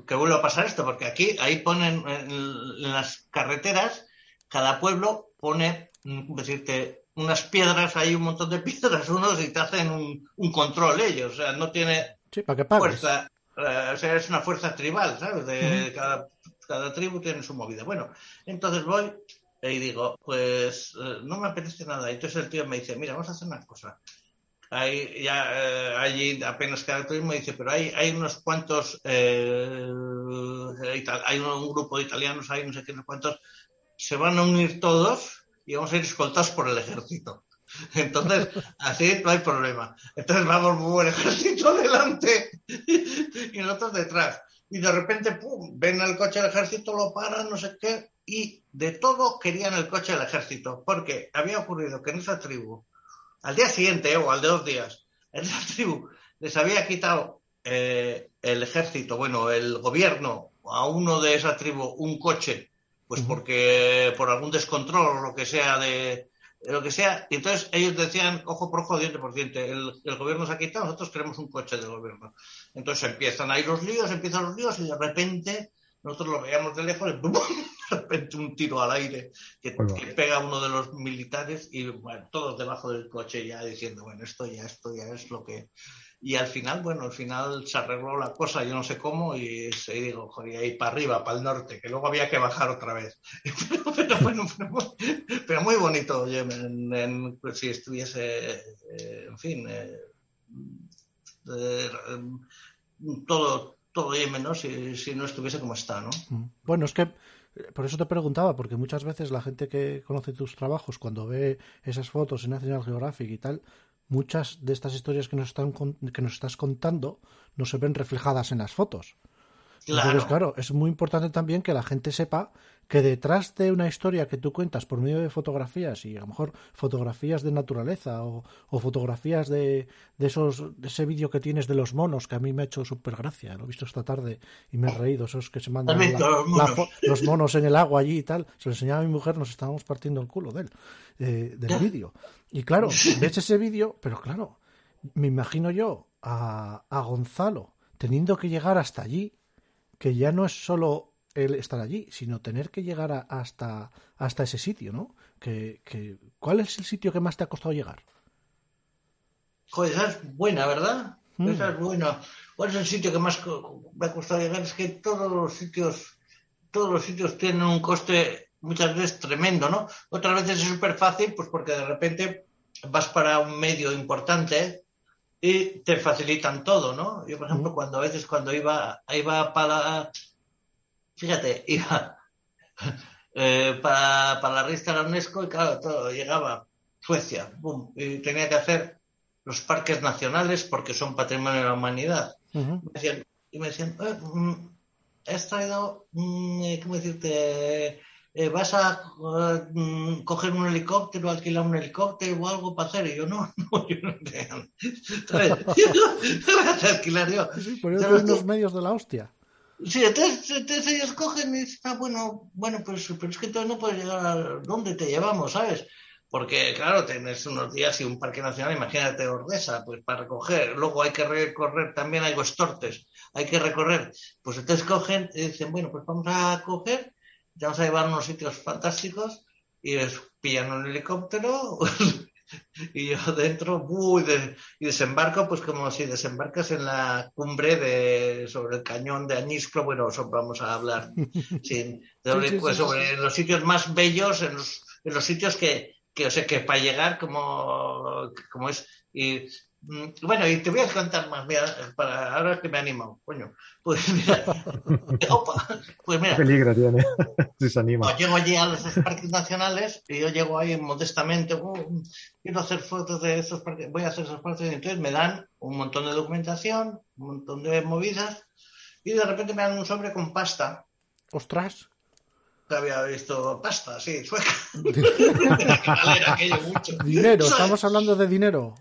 que vuelva a pasar esto, porque aquí, ahí ponen en, en las carreteras, cada pueblo pone, mm, ¿cómo decirte, unas piedras, hay un montón de piedras, unos y te hacen un, un control ellos, o sea, no tiene Sí, para que pagues. fuerza, eh, o sea, es una fuerza tribal, ¿sabes? De cada, cada tribu tiene su movida. Bueno, entonces voy y digo, pues eh, no me apetece nada. Y entonces el tío me dice, mira, vamos a hacer una cosa. Hay, ya, eh, allí apenas queda turismo, dice, pero hay, hay unos cuantos, eh, hay un, un grupo de italianos, hay no sé qué, no sé cuántos, se van a unir todos y vamos a ir escoltados por el ejército. Entonces, así no hay problema. Entonces vamos muy buen ejército delante y nosotros detrás. Y de repente, pum, ven el coche del ejército, lo paran, no sé qué, y de todo querían el coche del ejército, porque había ocurrido que en esa tribu, al día siguiente o al de dos días, en esa tribu les había quitado eh, el ejército, bueno, el gobierno a uno de esa tribu un coche, pues porque por algún descontrol o lo que sea de, de lo que sea, y entonces ellos decían ojo por ojo, diente por diente, el, el gobierno se ha quitado, nosotros queremos un coche del gobierno. Entonces empiezan ahí los líos, empiezan los líos y de repente nosotros lo veíamos de lejos y ¡bum! de repente un tiro al aire que, que pega a uno de los militares y bueno, todos debajo del coche ya diciendo, bueno, esto ya, esto ya es lo que... Y al final, bueno, al final se arregló la cosa, yo no sé cómo, y se digo, joder, ahí para arriba, para el norte, que luego había que bajar otra vez. Pero, bueno, pero, pero muy bonito, oye, si estuviese, eh, en fin, eh, eh, todo, todo Yemen, ¿no? Si, si no estuviese como está, ¿no? Mm. Bueno, es que eh, por eso te preguntaba, porque muchas veces la gente que conoce tus trabajos, cuando ve esas fotos en National Geographic y tal, muchas de estas historias que nos, están, que nos estás contando no se ven reflejadas en las fotos. Claro. Entonces, claro, es muy importante también que la gente sepa que detrás de una historia que tú cuentas por medio de fotografías y a lo mejor fotografías de naturaleza o, o fotografías de, de esos de ese vídeo que tienes de los monos que a mí me ha hecho súper gracia, lo he visto esta tarde y me he reído, esos que se mandan ¿Has visto la- los la monos? fo- los monos en el agua allí y tal, se lo enseñaba a mi mujer, nos estábamos partiendo el culo de él, eh, del vídeo. Y claro, ves ese vídeo, pero claro, me imagino yo a, a Gonzalo teniendo que llegar hasta allí que ya no es solo el estar allí, sino tener que llegar a- hasta, hasta ese sitio, ¿no? Que, que, ¿Cuál es el sitio que más te ha costado llegar? Joder, esa es buena, ¿verdad? Mm. Esa es buena. ¿Cuál es el sitio que más me ha costado llegar? Es que todos los sitios, todos los sitios tienen un coste muchas veces tremendo, ¿no? Otras veces es súper fácil, pues porque de repente vas para un medio importante y te facilitan todo, ¿no? Yo, por ejemplo, Mm. cuando a veces cuando iba, iba para, fíjate, iba eh, para, para la revista de la UNESCO y claro, todo, llegaba Suecia, boom, y tenía que hacer los parques nacionales porque son patrimonio de la humanidad. Me decían- y me decían, "Eh, mm, has traído, mm, eh, ¿cómo decirte? Eh, ¿Vas a eh, mm, coger un helicóptero, alquilar un helicóptero o algo para hacer? Y yo, no, no, yo no. ¿Sabes? ¿Qué voy a alquilar yo? Sí, por eso ¿Sabes hay tú? unos medios de la hostia. Sí, entonces, entonces ellos cogen y dicen, ah, bueno, bueno, pues, pero es que entonces no puedes llegar a dónde te llevamos, ¿sabes? Porque, claro, tienes unos días y un parque nacional, imagínate Ordesa, pues para recoger. Luego hay que recorrer también hay Tortes, hay que recorrer. Pues entonces cogen y dicen, bueno, pues vamos a coger, te vamos a llevar a unos sitios fantásticos y les pillan un helicóptero y yo dentro, y desembarco, pues como si desembarcas en la cumbre de, sobre el cañón de Añisclo, bueno, vamos a hablar sobre, pues, sobre los sitios más bellos, en los, en los sitios que, que, o sea, que para llegar como, como es, y bueno, y te voy a contar más, mira, para ahora que me animo, coño. Pues mira, pues mira. peligro tiene, si se anima. llego allí a los parques nacionales y yo llego ahí modestamente, uh, quiero hacer fotos de esos parques, voy a hacer esos parques, y entonces me dan un montón de documentación, un montón de movidas, y de repente me dan un sobre con pasta. ¡Ostras! Que había visto pasta, sí, sueca. dinero, estamos hablando de dinero.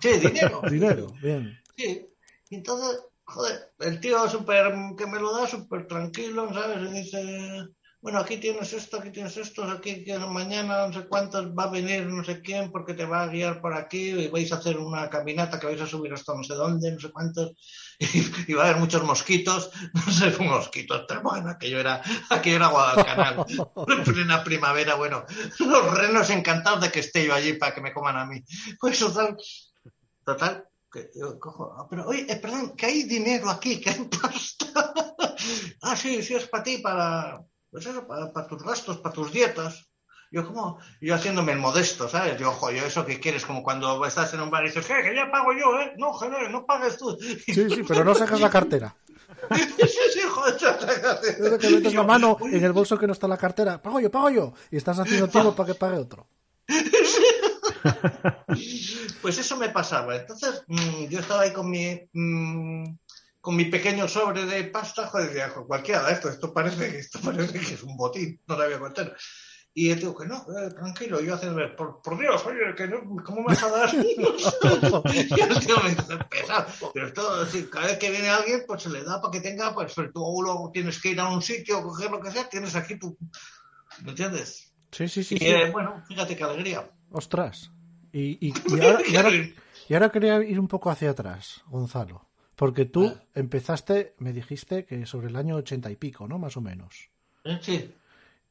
Sí, dinero. dinero, bien. Sí. Entonces, joder, el tío súper, que me lo da súper tranquilo, ¿sabes? Y dice, bueno, aquí tienes esto, aquí tienes esto, aquí mañana no sé cuántos va a venir no sé quién porque te va a guiar por aquí y vais a hacer una caminata que vais a subir hasta no sé dónde, no sé cuántos, y, va a haber muchos mosquitos, no sé, mosquitos, pero bueno, aquello era, aquello era Guadalcanal, en plena primavera, bueno, los renos encantados de que esté yo allí para que me coman a mí. Pues total, Total, que yo cojo, ah, pero oye, eh, perdón, que hay dinero aquí, que hay pasta. ah, sí, sí, es para ti, para, pues eso, para, tus gastos, para tus dietas. Yo como, yo haciéndome el modesto, ¿sabes? Yo, ojo, yo eso que quieres, como cuando estás en un bar y dices. Que ya pago yo, ¿eh? No, joder, no pagues tú. Sí, sí, pero no sacas la cartera. sí, sí, joder, Desde que metes la mano en el bolso que no está la cartera, pago yo, pago yo, y estás haciendo tiempo para que pague otro. pues eso me pasaba. Entonces, mm, yo estaba ahí con mi, mm, con mi pequeño sobre de pasta, joder, cualquiera de esto, esto parece, esto parece que es un botín, no la voy a contar. Y yo digo que no, eh, tranquilo, yo hace por, por Dios, oye, que no, ¿cómo me vas a dar? y el tío me dice. Pero todo, decir, cada vez que viene alguien, pues se le da para que tenga, pues tú luego tienes que ir a un sitio, coger lo que sea, tienes aquí tu. ¿Me entiendes? Sí, sí, sí. Y eh, bueno, fíjate qué alegría. Ostras. Y, ahora, quería ir un poco hacia atrás, Gonzalo. Porque tú ah. empezaste, me dijiste que sobre el año ochenta y pico, ¿no? Más o menos. Eh, sí.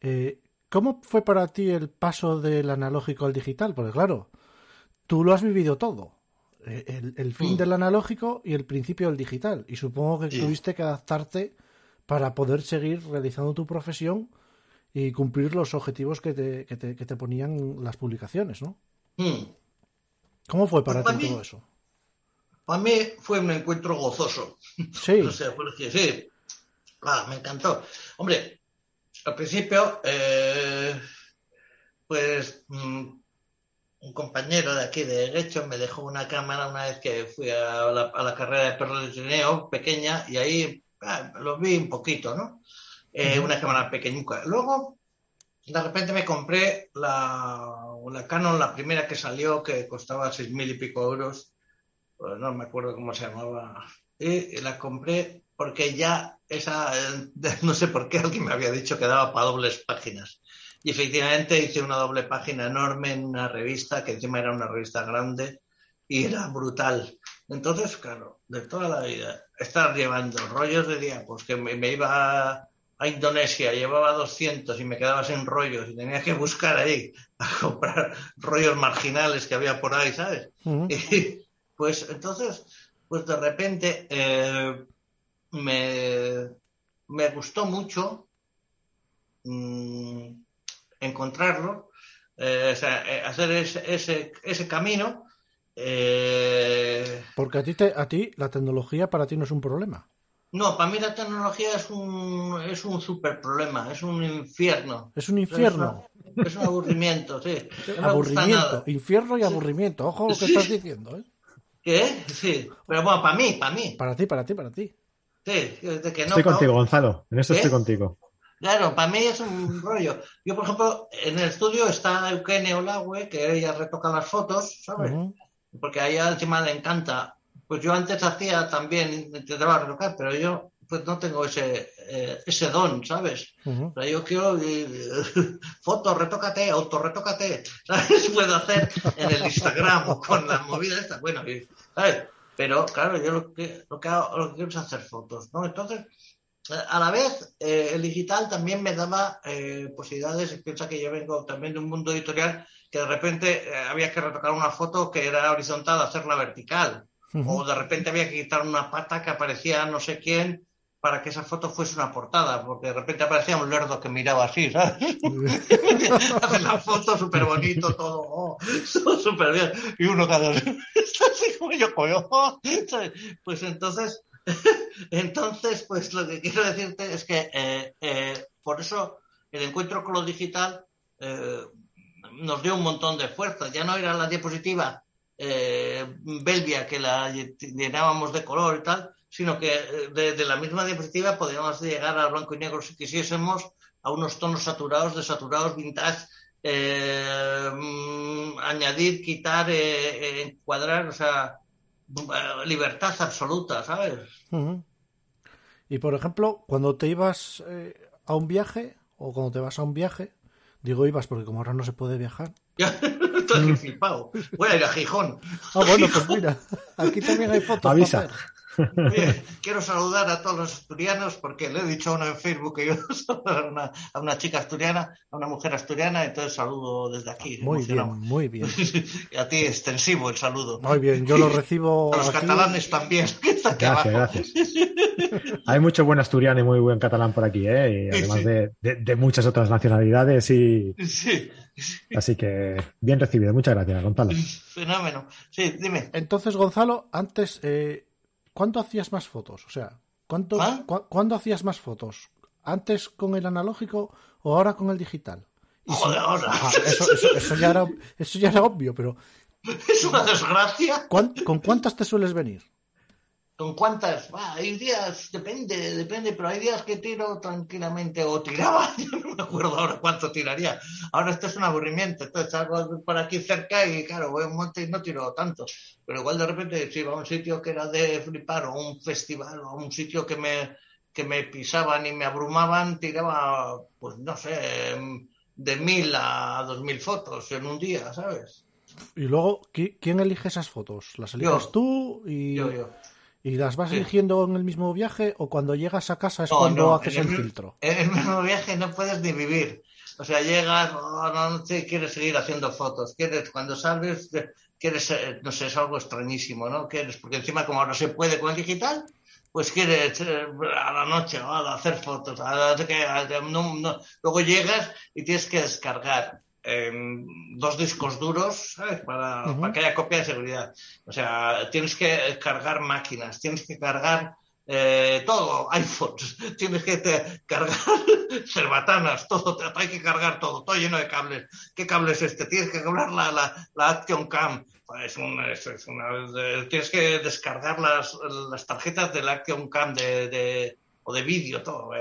Eh, ¿Cómo fue para ti el paso del analógico al digital? Porque claro, tú lo has vivido todo. Eh, el, fin mm. del analógico y el principio del digital. Y supongo que tuviste que adaptarte para poder seguir realizando tu profesión y cumplir los objetivos que te, que te, que te ponían las publicaciones, ¿no? Hmm. ¿Cómo fue para pues ti todo eso? Para mí fue un encuentro gozoso. Sí. no sé, porque sí. Ah, me encantó. Hombre, al principio, eh, pues mm, un compañero de aquí de derecho me dejó una cámara una vez que fui a la, carrera de perro de trineo pequeña y ahí ah, lo vi un poquito, ¿no? Eh, una cámara pequeñuca. Luego de repente me compré la, la Canon, la primera que salió, que costaba seis mil y pico euros, pues no me acuerdo cómo se llamaba, y la compré porque ya esa, no sé por qué alguien me había dicho que daba para dobles páginas. Y efectivamente hice una doble página enorme en una revista, que encima era una revista grande, y era brutal. Entonces, claro, de toda la vida, estar llevando rollos de día, pues que me, me iba a Indonesia, llevaba 200 y me quedaba sin rollos y tenía que buscar ahí a comprar rollos marginales que había por ahí, ¿sabes? Y pues entonces, pues de repente eh, me, me, gustó mucho mm, encontrarlo, eh, o sea, eh, hacer ese, ese, ese camino. Porque a ti, te, a ti la tecnología para ti no es un problema. No, para mí la tecnología es un, es un super problema, es un infierno. Es un infierno. Es, un aburrimiento, sí. aburrimiento, infierno y aburrimiento. Ojo lo que estás diciendo, ¿eh? ¿Qué? Sí, pero bueno, para mí, para mí. Para ti, para ti, para ti. Sí, de que no. Estoy contigo, Gonzalo. En esto estoy contigo. Claro, para mí es un rollo. Yo, por ejemplo, en el estudio está Eukene Olagüe, que ella retoca las fotos, ¿sabes? Porque a ella encima le encanta pues yo antes hacía también, intentaba retocar, pero yo pues no tengo ese, eh, ese don, ¿sabes? o sea, yo quiero eh, foto, retócate, autorretócate, ¿sabes? Puedo hacer en el Instagram con la movida esta, bueno, ¿sabes? Pero claro, yo lo que, lo que, hago, lo que quiero es hacer fotos, ¿no? Entonces, a la vez, eh, el digital también me daba eh, posibilidades. Piensa que yo vengo también de un mundo editorial que de repente eh, había que retocar una foto que era horizontal, hacerla vertical. O de repente había que quitar una pata que aparecía no sé quién para que esa foto fuese una portada, porque de repente aparecía un lerdo que miraba así, ¿sabes? Hace la foto súper bonito, todo, oh, súper bien. Y uno cada vez, así como yo, coño. Pues entonces, entonces, pues lo que quiero decirte es que eh, eh, por eso el encuentro con lo digital eh, nos dio un montón de fuerza. Ya no era la diapositiva Belvia que la llenábamos de color y tal, sino que de, la misma diapositiva podíamos llegar al blanco y negro si quisiésemos a unos tonos saturados, desaturados, vintage, mm, añadir, quitar, encuadrar, o sea, libertad absoluta, ¿sabes? Y por ejemplo, cuando te ibas eh, a un viaje, o cuando te vas a un viaje, digo ibas porque como ahora no se puede viajar. Estoy flipado. Voy a ir a Gijón. Ah, bueno, pues mira, aquí también hay fotos. Avisa quiero saludar a todos los asturianos porque le he dicho a uno en Facebook que yo a una, a una chica asturiana, a una mujer asturiana, entonces saludo desde aquí. Muy bien, muy bien. a ti extensivo el saludo. Muy bien, yo lo recibo. A los catalanes también. gracias, gracias. Hay mucho buen asturiano y muy buen catalán por aquí, ¿eh? Y además De, de, muchas otras nacionalidades y. Sí. Así que bien recibido. Muchas gracias, Gonzalo. Fenómeno. Sí, dime. Entonces, Gonzalo, antes eh, ¿cuánto hacías más fotos? O sea, ¿cuánto, ¿Ah? ¿cuándo hacías más fotos? ¿Antes con el analógico o ahora con el digital? Joder, ahora. eso, ya era, eso ya era obvio, pero. Es una desgracia. ¿Con cuántas te sueles venir? ¿Con cuántas? hay días, depende, depende, pero hay días que tiro tranquilamente o tiraba, yo no me acuerdo ahora cuánto tiraría. Ahora esto es un aburrimiento, entonces salgo por aquí cerca y claro, voy a un monte y no tiro tanto. Pero igual de repente si iba a un sitio que era de flipar o un festival o un sitio que me, que me pisaban y me abrumaban, tiraba, pues no sé, de mil a dos mil fotos en un día, ¿sabes? Y luego, ¿quién elige esas fotos? ¿Las eliges tú? Y... Yo, yo. ¿Y las vas eligiendo en el mismo viaje o cuando llegas a casa es cuando haces el, filtro? En el mismo viaje no puedes ni vivir. O sea, llegas oh, no, sé, quieres seguir haciendo fotos. Quieres, cuando sales, quieres, eh, no sé, es algo extrañísimo, ¿no? Quieres, porque encima como ahora se puede con el digital, pues quieres eh, a la noche a hacer fotos. luego llegas y tienes que descargar dos discos duros ¿sabes? Para, que haya copia de seguridad. O sea, tienes que cargar máquinas, tienes que cargar eh, todo, iPhones, tienes que cargar cerbatanas, todo, hay que cargar todo, todo lleno de cables. ¿Qué cable es este? Tienes que cargar la, la, Action Cam. Es una, es, tienes que descargar las, las tarjetas de la Action Cam de, de o de vídeo, todo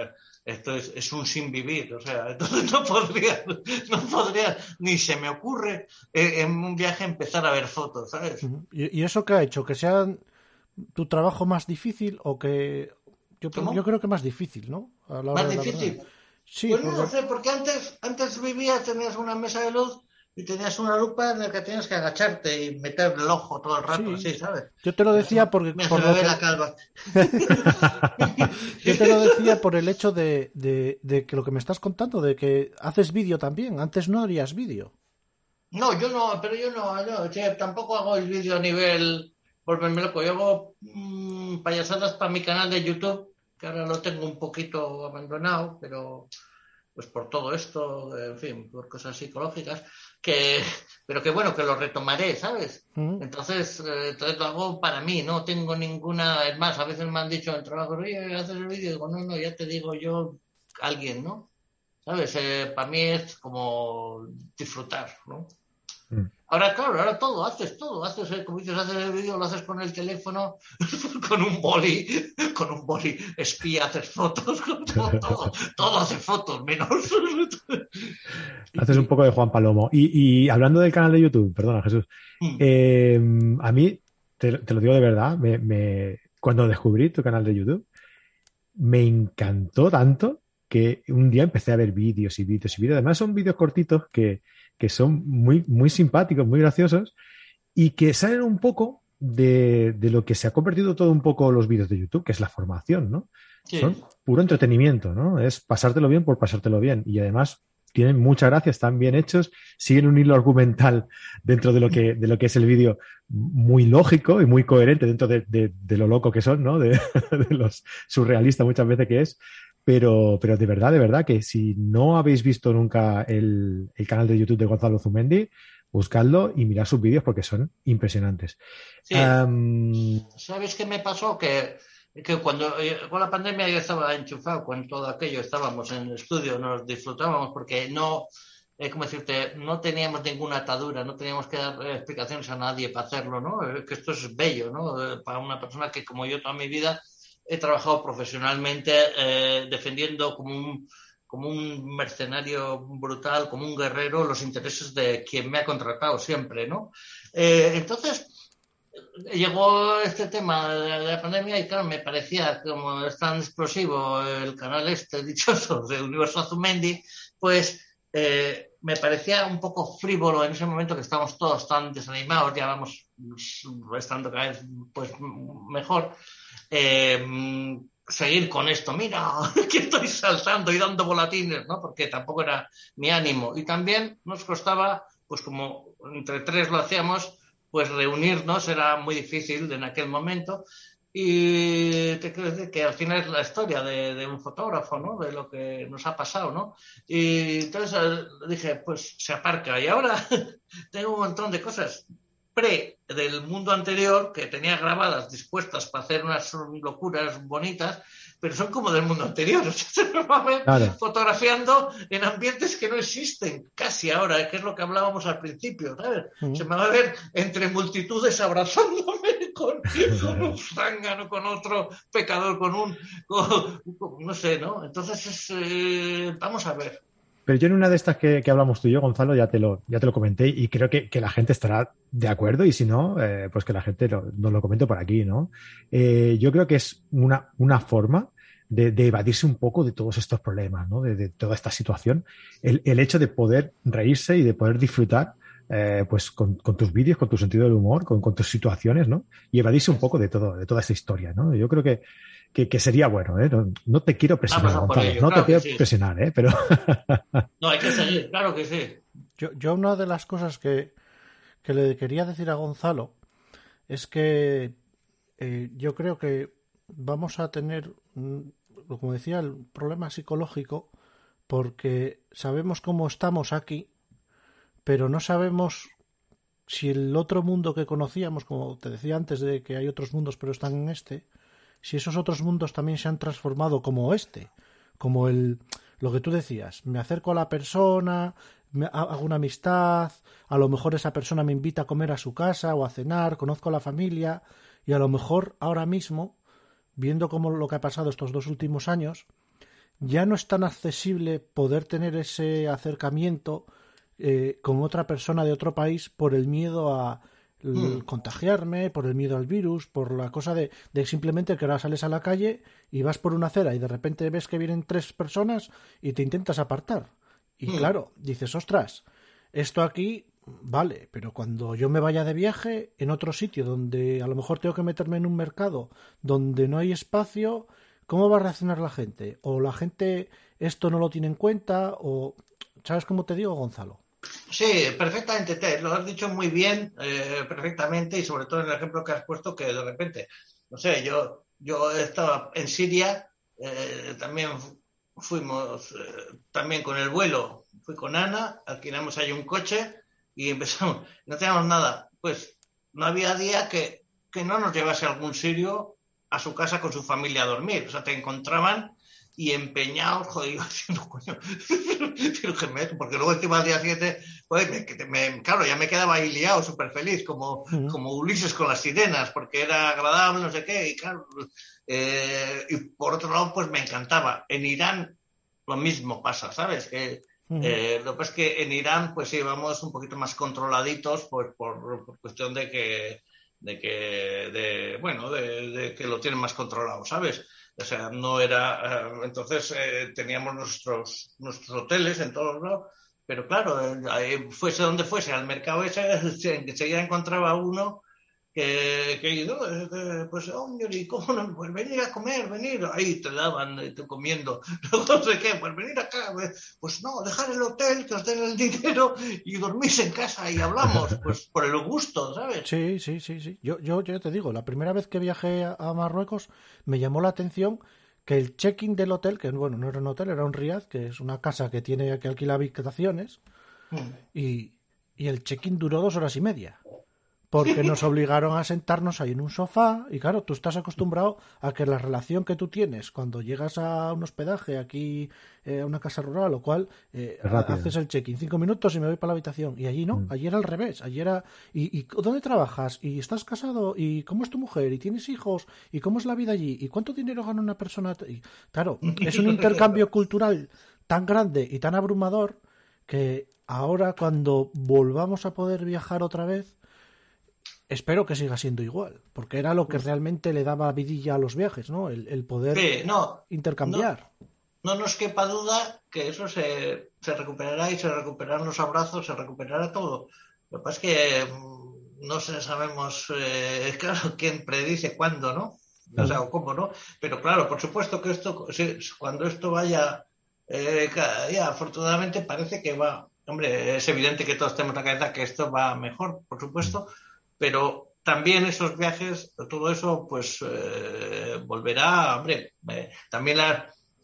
esto es, un sin vivir, o sea, entonces no podría, no podría, ni se me ocurre eh, en un viaje empezar a ver fotos, ¿sabes? ¿Y, eso qué ha hecho? ¿Que sea tu trabajo más difícil o que... Yo, yo creo que más difícil, ¿no? más difícil. Sí, pues no, sé, porque antes, antes vivías, tenías una mesa de luz y tenías una lupa en la que tenías que agacharte y meter el ojo todo el rato, sí. ¿sabes? Yo te lo decía porque... Me por lo la calva. Yo te lo decía por el hecho de, de, que lo que me estás contando, de que haces vídeo también. Antes no harías vídeo. No, yo no, pero yo no, tampoco hago el vídeo a nivel volverme loco. Yo hago mm, payasadas para mi canal de YouTube, que ahora lo tengo un poquito abandonado, pero pues por todo esto, en fin, por cosas psicológicas, que, pero que bueno, que lo retomaré, ¿sabes? Entonces, eh, entonces lo hago para mí, no tengo ninguna, es más, a veces me han dicho en el trabajo, oye, haces el vídeo, digo, no, no, ya te digo yo, alguien, ¿no? ¿Sabes? Eh, para mí es como disfrutar, ¿no? Ahora, claro, ahora todo, haces todo, haces, eh, como dices, haces el vídeo, lo haces con el teléfono, con un boli, con un boli espía, haces fotos, todo, todo, hace fotos, menos. haces un poco de Juan Palomo. Y, hablando del canal de YouTube, perdona Jesús, mm. eh, a mí, te, lo digo de verdad, me, cuando descubrí tu canal de YouTube, me encantó tanto que un día empecé a ver vídeos y vídeos y vídeos. Además son vídeos cortitos que que son muy, muy simpáticos, muy graciosos y que salen un poco de, lo que se ha convertido todo un poco los vídeos de YouTube, que es la formación, ¿no? Son puro entretenimiento, ¿no? Es pasártelo bien por pasártelo bien. Y además tienen mucha gracia, están bien hechos, siguen un hilo argumental dentro de lo que, de lo que es el vídeo muy lógico y muy coherente dentro de, lo loco que son, ¿no? De, los surrealistas muchas veces que es. Pero, pero de verdad, de verdad, que si no habéis visto nunca el, canal de YouTube de Gonzalo Zumendi, buscadlo y mirad sus vídeos porque son impresionantes. ¿Sabes qué me pasó? Que que cuando eh, con la pandemia yo estaba enchufado con todo aquello, estábamos en el estudio, nos disfrutábamos porque no, eh, como decirte, no teníamos ninguna atadura, no teníamos que dar eh, explicaciones a nadie para hacerlo, ¿no? que esto es bello, ¿no? para una persona que como yo toda mi vida he trabajado profesionalmente defendiendo como un, como un mercenario brutal, como un guerrero, los intereses de quien me ha contratado siempre, ¿no? entonces, llegó este tema de la pandemia y claro, me parecía como es tan explosivo el canal este dichoso de Universo Azumendi, pues eh, me parecía un poco frívolo en ese momento que estamos todos tan desanimados, ya vamos estando cada vez pues mejor. Eh, seguir con esto, mira, que estoy saltando y dando volatines, ¿no? Porque tampoco era mi ánimo. Y también nos costaba, pues como entre tres lo hacíamos, pues reunirnos era muy difícil en aquel momento. Y te quiero que al final es la historia de, un fotógrafo, ¿no? De lo que nos ha pasado, ¿no? Y entonces eh, dije, pues se aparca. Y ahora tengo un montón de cosas pre del mundo anterior que tenía grabadas dispuestas para hacer unas locuras bonitas pero son como del mundo anterior. se nos va a ver fotografiando en ambientes que no existen casi ahora, que es lo que hablábamos al principio, ¿sabes? Se me va a ver entre multitudes abrazándome con, un zángano, con otro pecador, con un, no sé, ¿no? Entonces, eh, vamos a ver. Pero yo en una de estas que, hablamos tú y yo, Gonzalo, ya te lo, ya te lo comenté y creo que, la gente estará de acuerdo y si no, eh, pues que la gente nos lo comente por aquí, ¿no? Eh, yo creo que es una, una forma de, evadirse un poco de todos estos problemas, ¿no? de, toda esta situación. El, hecho de poder reírse y de poder disfrutar eh, pues con, tus vídeos, con tu sentido del humor, con, tus situaciones, ¿no? Y evadirse un poco de todo, de toda esta historia, ¿no? Yo creo que, que, sería bueno, ¿eh? No, te quiero presionar, Gonzalo, no te quiero presionar, ¿eh? Pero... no, hay que seguir, claro que sí. Yo, yo una de las cosas que, que le quería decir a Gonzalo es que eh, yo creo que vamos a tener, como decía, el problema psicológico porque sabemos cómo estamos aquí, pero no sabemos si el otro mundo que conocíamos, como te decía antes de que hay otros mundos pero están en este, si esos otros mundos también se han transformado como este, como el lo que tú decías, me acerco a la persona, me hago una amistad, a lo mejor esa persona me invita a comer a su casa o a cenar, conozco a la familia y a lo mejor ahora mismo viendo cómo lo que ha pasado estos dos últimos años, ya no es tan accesible poder tener ese acercamiento eh, con otra persona de otro país por el miedo a hmm. contagiarme, por el miedo al virus, por la cosa de, de, simplemente que ahora sales a la calle y vas por una acera y de repente ves que vienen tres personas y te intentas apartar. Y hmm. claro, dices, ostras, esto aquí vale, pero cuando yo me vaya de viaje en otro sitio donde a lo mejor tengo que meterme en un mercado donde no hay espacio, ¿cómo va a reaccionar la gente? O la gente esto no lo tiene en cuenta, o ¿sabes cómo te digo, Gonzalo? Sí, perfectamente, te, lo has dicho muy bien, eh, perfectamente, y sobre todo en el ejemplo que has puesto que de repente, no sé, yo, yo estaba en Siria, eh, también fuimos, eh, también con el vuelo, fui con Ana, alquilamos ahí un coche, y empezamos, no teníamos nada. Pues no había día que, que no nos llevase algún sirio a su casa con su familia a dormir. O sea, te encontraban y empeñados, jodido, haciendo coño, porque luego encima al día siguiente, pues, me, claro, ya me quedaba ahí liado, súper feliz, como, como Ulises con las sirenas, porque era agradable, no sé qué, y claro, eh, y por otro lado, pues me encantaba. En Irán lo mismo pasa, ¿sabes? Que eh, lo que pasa es que en Irán, pues sí, vamos un poquito más controladitos, pues por, cuestión de que, de que, de, bueno, de, que lo tienen más controlado, ¿sabes? O sea, no era, eh, entonces eh, teníamos nuestros, nuestros hoteles en todos lados, pero claro, fuese donde fuese, al mercado ese, enseguida encontraba uno que, que pues, hombre, ¿y cómo no? Pues venir a comer, venir. Ahí te daban, eh, te comiendo. No sé qué, pues venir acá. Pues no, dejar el hotel, que os den el dinero y dormís en casa y hablamos, pues por el gusto, ¿sabes? Sí, sí, sí, sí. Yo, yo, yo te digo, la primera vez que viajé a Marruecos me llamó la atención que el check-in del hotel, que bueno, no era un hotel, era un riad, que es una casa que tiene que alquilar habitaciones, mm. y, y el check-in duró dos horas y media porque nos obligaron a sentarnos ahí en un sofá y claro, tú estás acostumbrado a que la relación que tú tienes cuando llegas a un hospedaje aquí eh, a una casa rural, lo cual eh, haces el check-in cinco minutos y me voy para la habitación y allí no, mm. allí era al revés, allí era ¿y, ¿y, dónde trabajas? ¿y estás casado? ¿y cómo es tu mujer? ¿y tienes hijos? ¿y cómo es la vida allí? ¿y cuánto dinero gana una persona? Y, claro, es un intercambio cultural tan grande y tan abrumador que ahora cuando volvamos a poder viajar otra vez espero que siga siendo igual, porque era lo que realmente le daba vidilla a los viajes, ¿no? El, poder intercambiar. No, nos quepa duda que eso se, recuperará y se recuperarán los abrazos, se recuperará todo. Lo que pasa es que mm, no sé, sabemos, eh, claro, quién predice cuándo, ¿no? O sea, cómo, ¿no? Pero claro, por supuesto que esto, cuando esto vaya eh, cada día, afortunadamente parece que va. Hombre, es evidente que todos tenemos la cabeza que esto va mejor, por supuesto, pero también esos viajes, todo eso, pues eh, volverá, hombre, eh, también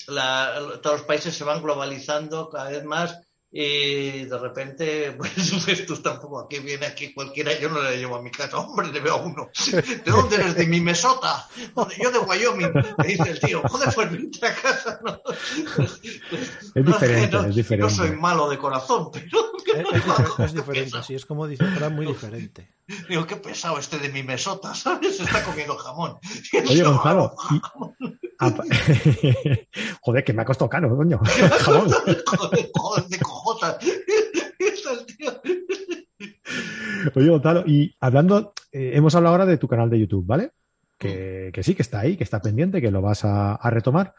todos los países se van globalizando cada vez más y de repente, pues, pues tú tampoco, aquí viene aquí cualquiera, yo no le llevo a mi casa, hombre, le veo a uno. ¿De dónde eres? De mi mesota. Yo de Wyoming. Me dice el tío, joder, pues vente a casa. No, es diferente, es diferente. No soy malo de corazón, pero... Es, diferente, sí, es como dice, era muy diferente. Digo, qué pesado este de mi mesota, ¿sabes? Se está comiendo jamón. Oye, Gonzalo. Joder, que me ha costado caro, coño. Jamón. joder, de Oye, Gonzalo, y hablando, eh, hemos hablado ahora de tu canal de YouTube, ¿vale? Que, que, sí, que está ahí, que está pendiente, que lo vas a, a retomar.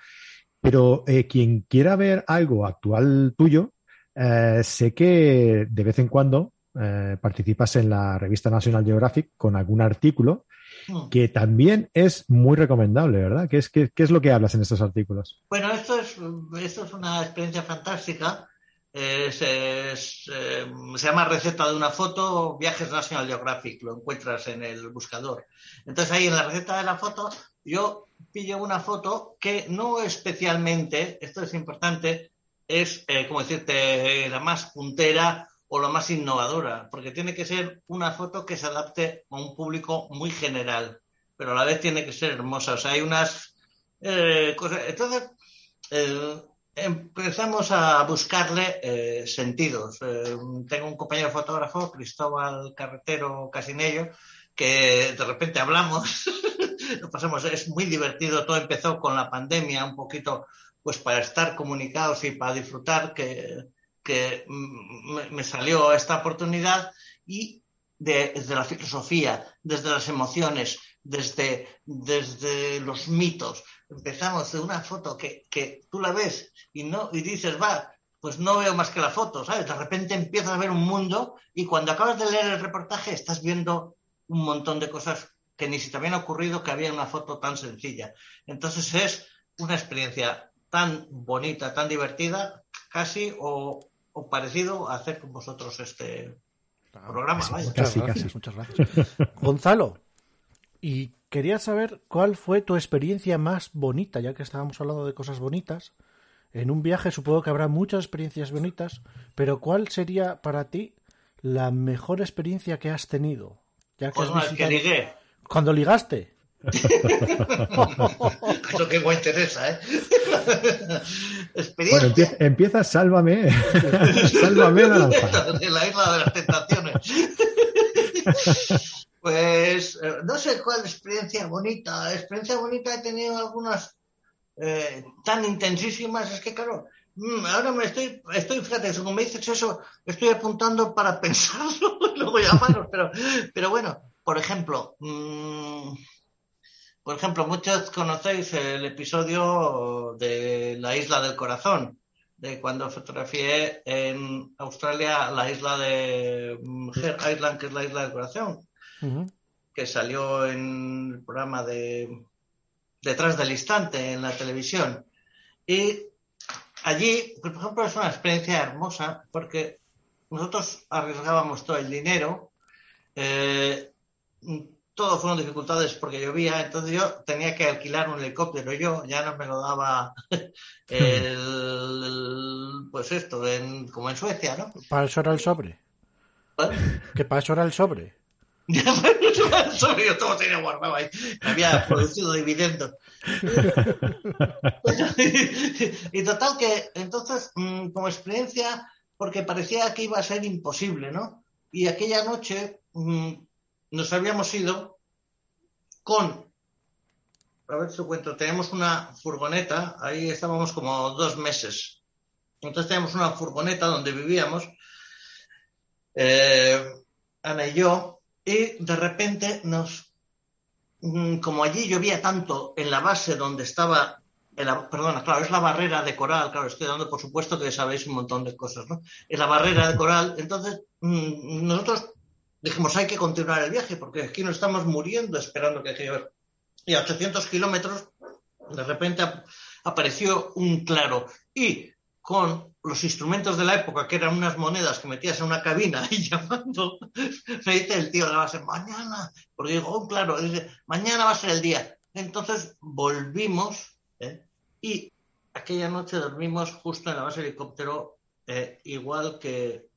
Pero eh, quien quiera ver algo actual tuyo, eh, sé que de vez en cuando eh, participas en la revista National Geographic con algún artículo hmm. que también es muy recomendable, ¿verdad? ¿Qué es, qué, es lo que hablas en estos artículos? Bueno, esto es, esto es una experiencia fantástica. Eh, se llama Receta de una foto, Viajes National Geographic, lo encuentras en el buscador. Entonces ahí en la receta de la foto yo pillo una foto que no especialmente, esto es importante, es, eh, como decirte, la más puntera o la más innovadora, porque tiene que ser una foto que se adapte a un público muy general, pero a la vez tiene que ser hermosa. O sea, hay unas eh, cosas. Entonces, empezamos a buscarle eh, sentidos. tengo un compañero fotógrafo, Cristóbal Carretero Casinello, que de repente hablamos, lo pasamos, es muy divertido, todo empezó con la pandemia, un poquito pues para estar comunicados y para disfrutar, que que me salió esta oportunidad y desde la filosofía, desde las emociones, desde, desde los mitos. Empezamos de una foto que, que, tú la ves y, no, y dices, va, pues no veo más que la foto, ¿sabes? De repente empiezas a ver un mundo y cuando acabas de leer el reportaje estás viendo un montón de cosas que ni si te habían ocurrido que había una foto tan sencilla. Entonces es una experiencia tan bonita, tan divertida, casi, o, o parecido a hacer con vosotros este programa. Muchas, gracias, muchas gracias. Gonzalo, y quería saber cuál fue tu experiencia más bonita, ya que estábamos hablando de cosas bonitas. En un viaje supongo que habrá muchas experiencias bonitas, pero ¿cuál sería para ti la mejor experiencia que has tenido? Ya que, pues que ligué. Cuando ligaste. Eso que me interesa, ¿eh? Bueno, empieza, sálvame. sálvame la De la isla de las tentaciones. pues eh, no sé cuál experiencia bonita. Experiencia bonita he tenido algunas eh, tan intensísimas. Es que, claro, mm, ahora me estoy, estoy, fíjate, como me dices eso, estoy apuntando para pensarlo y luego llamaros. Pero, pero bueno, por ejemplo, mmm, por ejemplo, muchos conocéis el episodio de la isla del corazón, de cuando fotografié en Australia la isla de Her Island, que es la isla del corazón. que salió en el programa de Detrás del Instante en la televisión. Y allí, por ejemplo, es una experiencia hermosa porque nosotros arriesgábamos todo el dinero. Eh, todo fueron dificultades porque llovía, entonces yo tenía que alquilar un helicóptero. Yo ya no me lo daba el, pues esto, como en Suecia, ¿no? Para eso era el sobre. Que para eso era el sobre. el sobre yo todo tenía guardado ahí. había producido dividendos. y total que entonces, mm, como experiencia, porque parecía que iba a ser imposible, ¿no? Y aquella noche mm, nos habíamos ido con, a ver si cuento, tenemos una furgoneta, ahí estábamos como dos meses. Entonces teníamos una furgoneta donde vivíamos, eh, Ana y yo, y de repente nos, mm, como allí llovía tanto en la base donde estaba perdona, claro, es la barrera de coral, claro, estoy dando por supuesto que sabéis un montón de cosas, ¿no? Es la barrera de coral, entonces mm, nosotros dijimos, hay que continuar el viaje, porque aquí nos estamos muriendo esperando que llegue. Y a 800 kilómetros, de repente apareció un claro. Y con los instrumentos de la época, que eran unas monedas que metías en una cabina y llamando, me dice el tío de la base, mañana, porque digo, oh, claro, dice, mañana va a ser el día. Entonces volvimos ¿eh? y aquella noche dormimos justo en la base de helicóptero, eh, igual que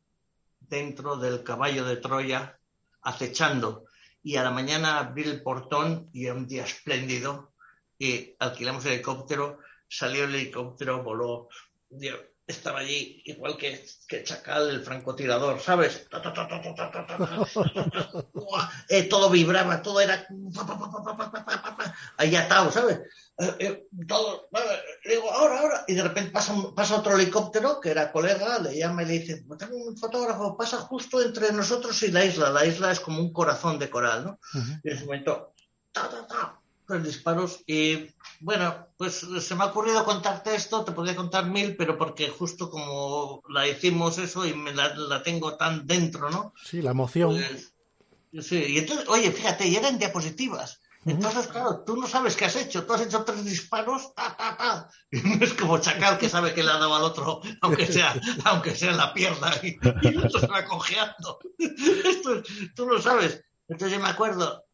dentro del caballo de Troya, acechando. Y a la mañana abrí el portón y era un día espléndido y alquilamos el helicóptero, salió el helicóptero, voló. Estaba allí igual que, que Chacal, el francotirador, ¿sabes? todo vibraba, todo era ahí atado, ¿sabes? Eh, eh, todo, digo, ahora, ahora, y de repente pasa, pasa otro helicóptero que era colega, le llama y le dice, tengo un fotógrafo, pasa justo entre nosotros y la isla, la isla es como un corazón de coral, ¿no? Y en ese momento, ta, ta, ta, los disparos, y bueno, pues se me ha ocurrido contarte esto, te podría contar mil, pero porque justo como la hicimos eso y me la, tengo tan dentro, ¿no? Sí, la emoción. Pues, sí, y entonces, oye, fíjate, y eran diapositivas. Entonces, claro, tú no sabes qué has hecho. Tú has hecho tres disparos, ta, ta, ta. Y no es como Chacal que sabe que le ha dado al otro, aunque sea, aunque sea en la pierna, y, y el otro se va cojeando. Esto, tú lo sabes. Entonces yo me acuerdo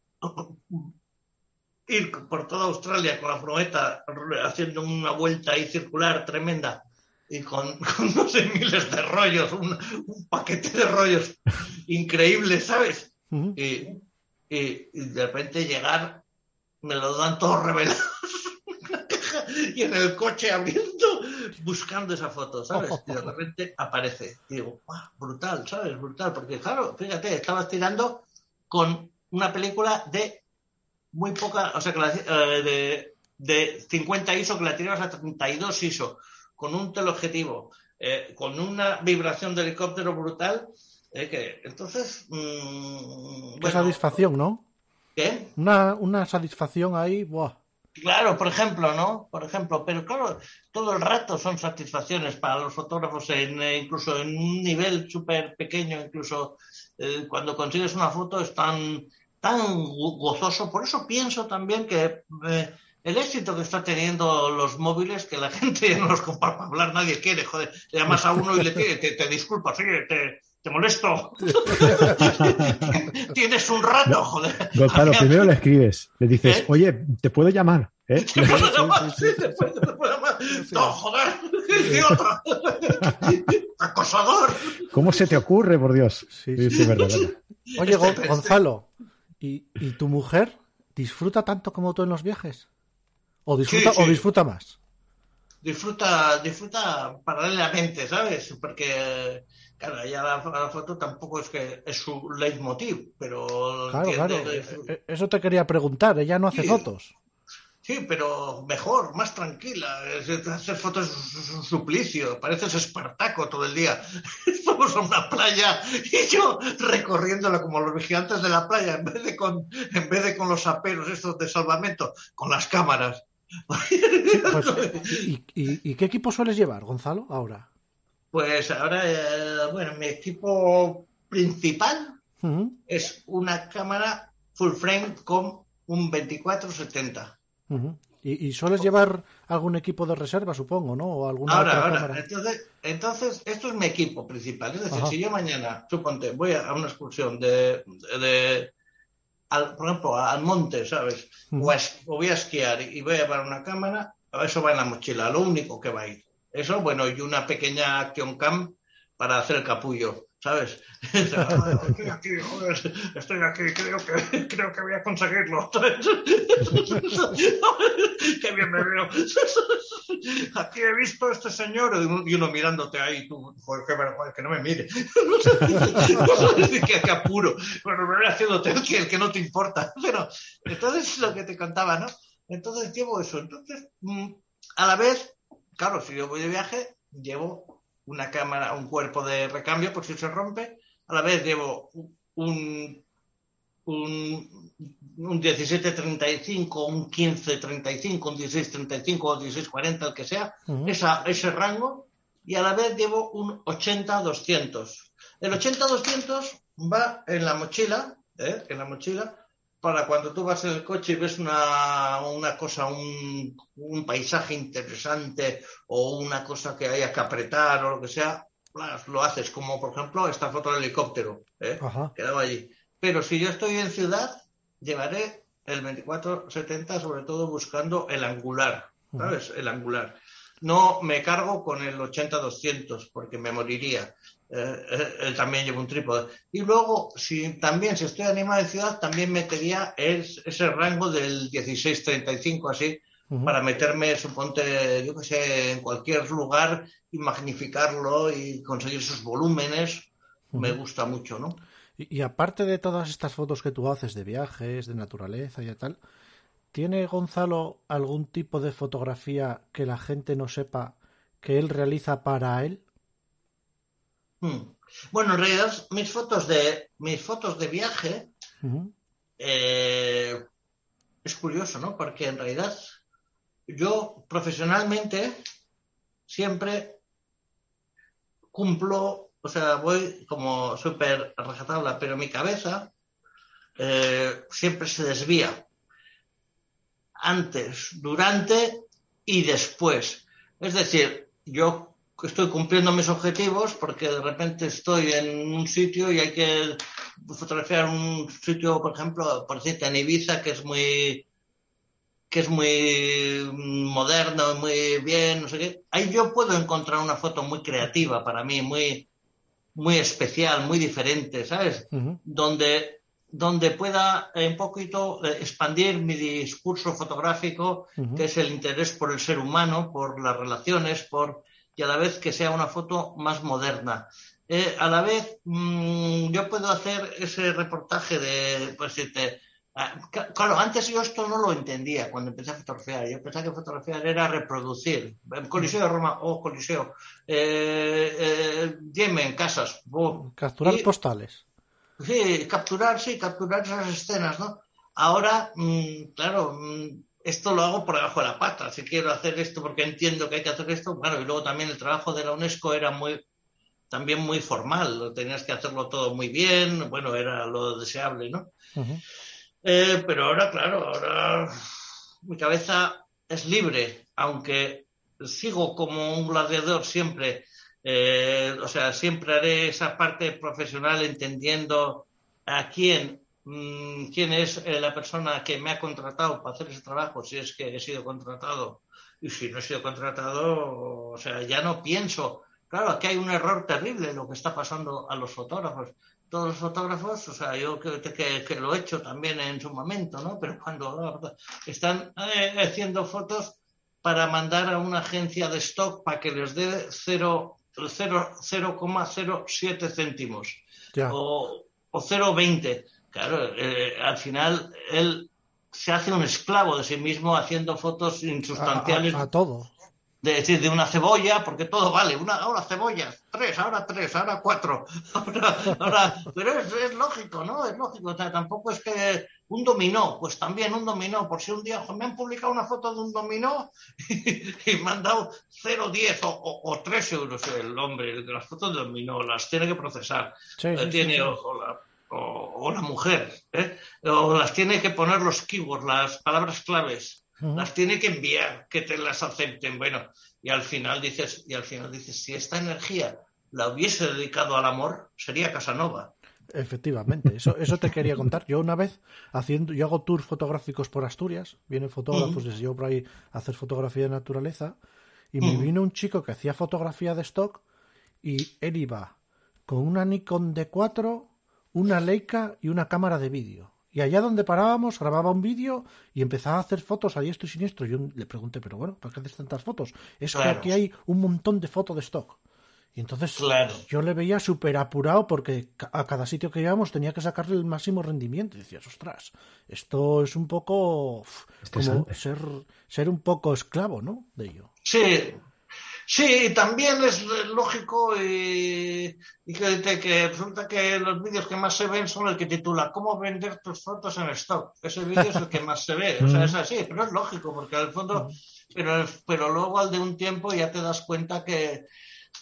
ir por toda Australia con la furgoneta haciendo una vuelta ahí circular tremenda y con, no sé miles de rollos, un, paquete de rollos increíbles, ¿sabes? y, y, de repente llegar me lo dan todos revelados y en el coche abriendo, buscando esa foto, ¿sabes? Y de repente aparece. Y digo, brutal, ¿sabes? Brutal, porque claro, fíjate, estabas tirando con una película de muy poca, o sea, que eh, de, de 50 ISO que la tirabas a 32 ISO, con un teleobjetivo, eh, con una vibración de helicóptero brutal, eh, que entonces... Mmm, Qué satisfacción, ¿no? ¿Qué? Una, una satisfacción ahí, ¡buah! Claro, por ejemplo, ¿no? Por ejemplo, pero claro, todo el rato son satisfacciones para los fotógrafos, en, eh, incluso en un nivel súper pequeño, incluso eh, cuando consigues una foto es tan, gozoso. Por eso pienso también que eh, el éxito que está teniendo los móviles, que la gente ya no los compara para hablar, nadie quiere, joder, le llamas a uno y le pide, te, te disculpas, te, te molesto. Tienes un rato, joder. Gonzalo, primero le escribes, le dices, ¿Eh? oye, ¿te puedo llamar? ¿Eh? ¿Te puedo llamar? Sí, te puedo, llamar. No, joder, idiota. Acosador. ¿Cómo se te ocurre, por Dios? Sí, sí, verdad, Oye, Gonzalo, ¿y, ¿y, tu mujer disfruta tanto como tú en los viajes? ¿O disfruta, ¿o disfruta más? Disfruta, disfruta paralelamente, ¿sabes? Porque Claro, ella la, la, foto tampoco es que es su leitmotiv, pero... Claro, claro. Eh, eh, eso te quería preguntar, ella no hace fotos. Sí, pero mejor, más tranquila. Hacer fotos es un suplicio, pareces Espartaco todo el día. Estamos en una playa y yo recorriéndola como los vigilantes de la playa, en vez de con, en vez de con los aperos estos de salvamento, con las cámaras. Pues, y qué equipo sueles llevar, Gonzalo, ahora? Pues ahora, eh, bueno, mi equipo principal es una cámara full frame con un 24-70. ¿Y, sueles llevar algún equipo de reserva, supongo, ¿no? O alguna ahora, ahora, entonces, entonces, esto es mi equipo principal. Es decir, si yo mañana, suponte, voy a una excursión de, de por ejemplo, al monte, ¿sabes? o, voy a esquiar y voy a llevar una cámara, eso va en la mochila, lo único que va a ir. Eso, bueno, y una pequeña action cam para hacer el capullo. ¿Sabes? estoy aquí, joder, estoy aquí, creo que, creo que voy a conseguirlo. Qué bien me veo. Aquí he visto a este señor y uno mirándote ahí, tú, joder, qué vergüenza, que no me mire. qué, qué apuro. Bueno, me voy haciendo el que, el que no te importa. Pero, entonces, lo que te contaba, ¿no? Entonces llevo eso. Entonces, mm, a la vez, claro, si yo voy de viaje, llevo una cámara, un cuerpo de recambio por si se rompe. A la vez llevo un, un, un 1735, un 1535, un 1635 o 1640, el que sea, esa, ese rango, y a la vez llevo un 80-200. El 80-200 va en la mochila, ¿eh? en la mochila, para cuando tú vas en el coche y ves una, una cosa, un, un, paisaje interesante o una cosa que haya que apretar o lo que sea, lo haces, como por ejemplo esta foto del helicóptero, ¿eh? quedaba allí. Pero si yo estoy en ciudad, llevaré el 2470 sobre todo buscando el angular, ¿sabes? El angular. No me cargo con el 80-200 porque me moriría. Eh, eh, él también lleva un trípode. Y luego, si también si estoy animado de ciudad, también metería ese rango del 16-35 así, para meterme, suponte, yo que sé, en cualquier lugar y magnificarlo y conseguir sus volúmenes. Me gusta mucho, ¿no? Y, y, aparte de todas estas fotos que tú haces de viajes, de naturaleza y tal, ¿tiene Gonzalo algún tipo de fotografía que la gente no sepa que él realiza para él? Hmm. Bueno, en realidad mis fotos de mis fotos de viaje eh, es curioso, ¿no? Porque en realidad yo profesionalmente siempre cumplo, o sea, voy como súper rajatabla, pero mi cabeza eh, siempre se desvía antes, durante y después. Es decir, yo estoy cumpliendo mis objetivos porque de repente estoy en un sitio y hay que fotografiar un sitio, por ejemplo, por decirte, en Ibiza, que es muy que es muy moderno, muy bien, no sé qué. Ahí yo puedo encontrar una foto muy creativa para mí, muy, muy especial, muy diferente, ¿sabes? Donde donde pueda un poquito eh, expandir mi discurso fotográfico, que es el interés por el ser humano, por las relaciones, por y a la vez que sea una foto más moderna. Eh, a la vez, mm, yo puedo hacer ese reportaje de, pues, ah, claro, antes yo esto no lo entendía cuando empecé a fotografiar. Yo pensaba que fotografiar era reproducir. Coliseo de Roma, oh, Coliseo. Eh, eh Yemen, casas. Capturar postales. Sí, capturar, sí, capturar esas escenas, ¿no? Ahora, mm, claro, mm, esto lo hago por debajo de la pata. Si quiero hacer esto porque entiendo que hay que hacer esto, bueno, y luego también el trabajo de la UNESCO era muy también muy formal, tenías que hacerlo todo muy bien, bueno, era lo deseable, ¿no? Eh, pero ahora, claro, ahora mi cabeza es libre, aunque sigo como un gladiador siempre, eh, o sea, siempre haré esa parte profesional entendiendo a quién quién es eh, la persona que me ha contratado para hacer ese trabajo, si es que he sido contratado. Y si no he sido contratado, o sea, ya no pienso. Claro, aquí hay un error terrible en lo que está pasando a los fotógrafos. Todos los fotógrafos, o sea, yo que, que, lo he hecho también en su momento, ¿no? Pero cuando están eh, haciendo fotos para mandar a una agencia de stock para que les dé 0,07 céntimos o, o 0,20 Claro, eh, al final él se hace un esclavo de sí mismo haciendo fotos insustanciales. A, todo. De decir, de una cebolla, porque todo vale. Una, ahora cebollas, tres, ahora tres, ahora cuatro. Ahora, pero es, lógico, ¿no? Es lógico. tampoco es que un dominó, pues también un dominó. Por si un día me han publicado una foto de un dominó y, me han dado 0,10 o, o, 3 euros el hombre de las fotos de dominó. Las tiene que procesar. tiene, o, la mujer, ¿eh? o las tiene que poner los keywords, las palabras claves, las tiene que enviar, que te las acepten. Bueno, y al final dices, y al final dices, si esta energía la hubiese dedicado al amor, sería Casanova. Efectivamente, eso, eso te quería contar. Yo una vez haciendo, yo hago tours fotográficos por Asturias, vienen fotógrafos desde yo por ahí a hacer fotografía de naturaleza, y me vino un chico que hacía fotografía de stock y él iba con una Nikon D4, una Leica y una cámara de vídeo. Y allá donde parábamos grababa un vídeo y empezaba a hacer fotos a diestro y siniestro. Yo le pregunté, pero bueno, ¿para qué haces tantas fotos? Es que aquí hay un montón de fotos de stock. Y entonces yo le veía súper apurado porque a cada sitio que íbamos tenía que sacarle el máximo rendimiento. Y decías, ostras, esto es un poco como ser, ser un poco esclavo, ¿no? De ello. Sí, Sí, también es lógico y, que, resulta que los vídeos que más se ven son el que titula ¿Cómo vender tus fotos en stock? Ese vídeo es el que más se ve. O sea, es así, pero es lógico, porque al fondo, pero, pero luego al de un tiempo ya te das cuenta que,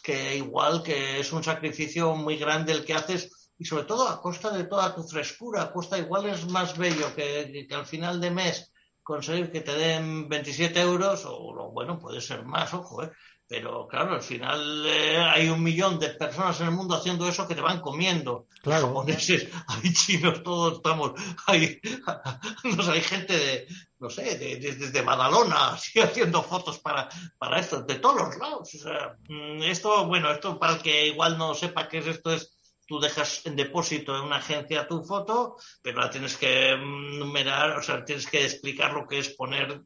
que igual que es un sacrificio muy grande el que haces y sobre todo a costa de toda tu frescura, a costa igual es más bello que, que al final de mes conseguir que te den 27 euros o bueno, puede ser más, ojo, ¿eh? Pero claro, al final eh, hay un millón de personas en el mundo haciendo eso que te van comiendo. Claro. Japoneses, hay chinos, todos estamos. Hay, no sé, hay gente de, no sé, desde de, Badalona, así haciendo fotos para, para esto, de todos los lados. O sea, mm, esto, bueno, esto para el que igual no sepa qué es esto, es tú dejas en depósito en una agencia tu foto, pero la tienes que mm, numerar, o sea, tienes que explicar lo que es poner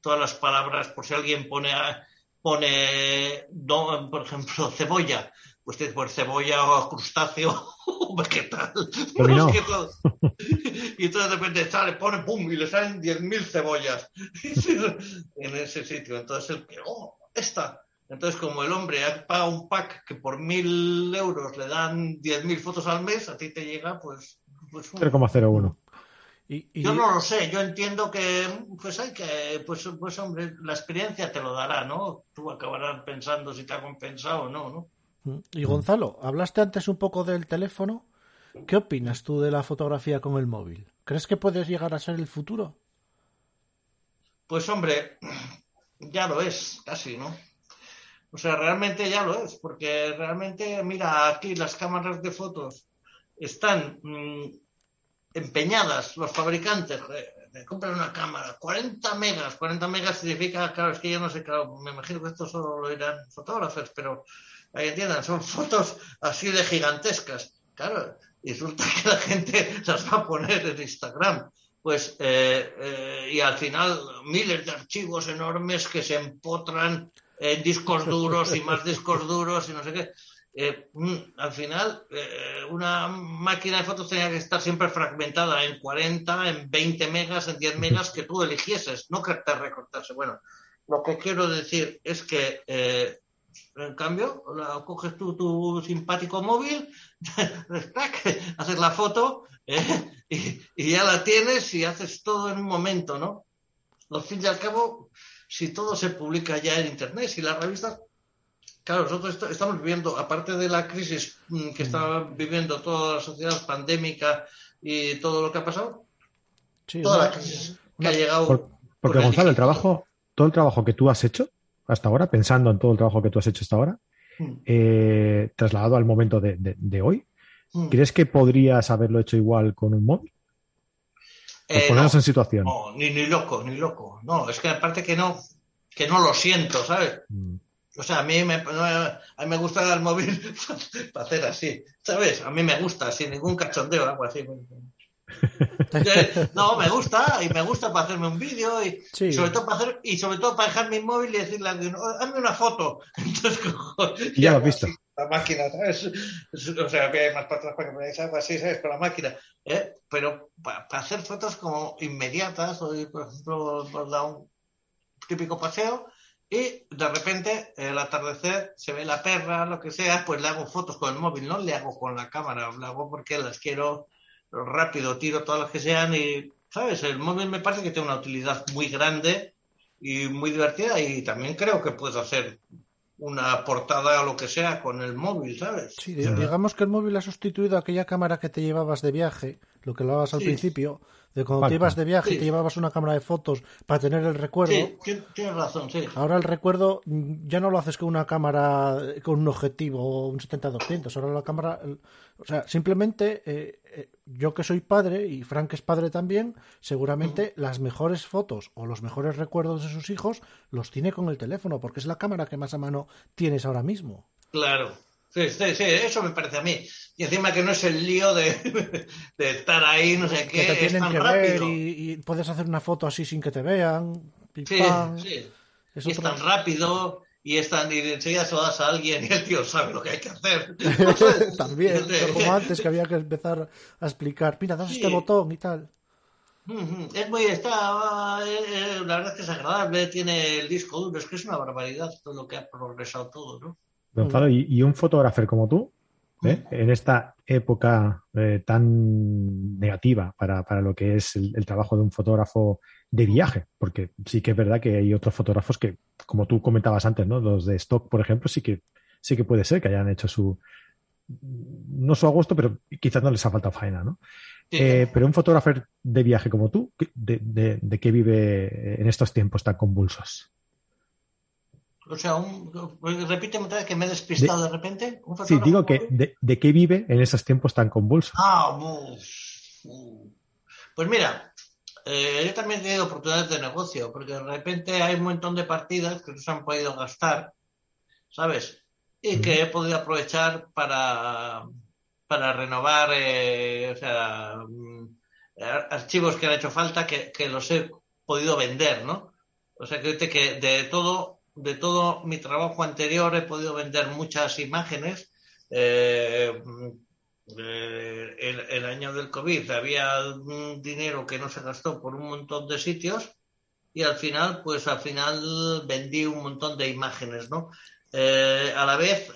todas las palabras, por si alguien pone. A, pone, por ejemplo, cebolla, pues tiene por cebolla o crustáceo o vegetal. y entonces de repente sale, pone pum, y le salen 10.000 cebollas en ese sitio. Entonces el que, oh, esta. Entonces, como el hombre ha pagado un pack que por 1.000 euros le dan 10.000 fotos al mes, a ti te llega, pues. pues 0,01. Yo no lo sé, yo entiendo que pues hay que, pues, pues hombre, la experiencia te lo dará, ¿no? Tú acabarás pensando si te ha compensado o no, ¿no? Y Gonzalo, hablaste antes un poco del teléfono. ¿Qué opinas tú de la fotografía con el móvil? ¿Crees que puedes llegar a ser el futuro? Pues hombre, ya lo es, casi, ¿no? O sea, realmente ya lo es, porque realmente, mira, aquí las cámaras de fotos están mm, empeñadas los fabricantes, me compran una cámara, 40 megas, 40 megas significa, claro, es que yo no sé, claro, me imagino que esto solo lo dirán fotógrafos, pero ahí entiendan, son fotos así de gigantescas, claro, y resulta que la gente las va a poner en Instagram, pues, eh, eh, y al final miles de archivos enormes que se empotran en discos duros y más discos duros y no sé qué. Eh, al final, eh, una máquina de fotos tenía que estar siempre fragmentada en 40, en 20 megas, en 10 megas que tú eligieses, no que te recortarse. Bueno, lo que quiero decir es que, eh, en cambio, la, coges tú tu simpático móvil, haces la foto y, y, ya la tienes y haces todo en un momento, ¿no? Al fin y al cabo, si todo se publica ya en Internet, si las revistas Claro, nosotros estamos viviendo, aparte de la crisis mm, que está viviendo toda la sociedad pandémica y todo lo que ha pasado, toda la crisis que ha llegado. porque Gonzalo, el trabajo, todo el trabajo que tú has hecho hasta ahora, pensando en todo el trabajo que tú has hecho hasta ahora, mm. eh, trasladado al momento de, hoy, mm. ¿crees que podrías haberlo hecho igual con un móvil? Eh, ponernos en situación. No, ni, ni loco, ni loco. No, es que aparte que no, que no lo siento, ¿sabes? O sea, a mí me, a mí me gusta el móvil para hacer así, ¿sabes? A mí me gusta, sin ningún cachondeo, algo así. No, me gusta y me gusta para hacerme un vídeo y, sobre todo para hacer y sobre todo para dejar mi móvil y decirle a alguien, oh, hazme una foto. Entonces, ya lo has visto. La máquina, ¿sabes? O sea, que hay más para atrás para que me digas algo así, ¿sabes? Con la máquina. ¿eh? Pero para, hacer fotos como inmediatas, o por ejemplo, por dar un típico paseo, y de repente, el atardecer, se ve la perra, lo que sea, pues le hago fotos con el móvil, no le hago con la cámara, le hago porque las quiero rápido, tiro todas las que sean y, ¿sabes? El móvil me parece que tiene una utilidad muy grande y muy divertida y también creo que puedo hacer una portada o lo que sea con el móvil, ¿sabes? Sí, digamos que el móvil ha sustituido aquella cámara que te llevabas de viaje, lo que lo hablabas al principio, de cuando te ibas de viaje y te llevabas una cámara de fotos para tener el recuerdo. Sí, tienes razón, sí. Ahora el recuerdo ya no lo haces con una cámara con un objetivo, un 70-200, ahora la cámara, o sea, simplemente eh, eh, yo que soy padre y Frank es padre también, seguramente las mejores fotos o los mejores recuerdos de sus hijos los tiene con el teléfono, porque es la cámara que más a mano tienes ahora mismo. Claro, sí, sí, sí, eso me parece a mí. Y encima que no es el lío de, estar ahí, no sé qué, que es tan que rápido. Y, puedes hacer una foto así sin que te vean. sí, sí. Es, es tan rápido y, están, y enseguida se lo das a alguien y el tío sabe lo que hay que hacer. También, como antes que había que empezar a explicar, mira, das este botón y tal. Es muy, está, eh, eh, la verdad es que es agradable, tiene el disco duro, es que es una barbaridad todo lo que ha progresado todo, ¿no? Gonzalo, ¿y, un fotógrafo como tú, ¿eh? en esta época tan negativa para, para, lo que es el, trabajo de un fotógrafo de viaje, porque sí que es verdad que hay otros fotógrafos que, como tú comentabas antes, ¿no? Los de stock, por ejemplo, sí que sí que puede ser que hayan hecho su no su agosto, pero quizás no les ha faltado faena, ¿no? Eh, pero un fotógrafo de viaje como tú, ¿de, de, qué vive en estos tiempos tan convulsos? O sea, un, repíteme otra vez que me he despistado de, repente. sí, digo que de, qué vive en esos tiempos tan convulsos. Ah, pues mira, eh, yo también he tenido oportunidades de negocio, porque de repente hay un montón de partidas que no se han podido gastar, ¿sabes? Y que he podido aprovechar para, para renovar, eh, o sea, mm, archivos que han hecho falta que, los he podido vender, ¿no? O sea, que, que de todo, de todo mi trabajo anterior he podido vender muchas imágenes. Eh, eh, el, año del COVID había un dinero que no se gastó por un montón de sitios y al final, pues al final vendí un montón de imágenes, ¿no? Eh, a la vez,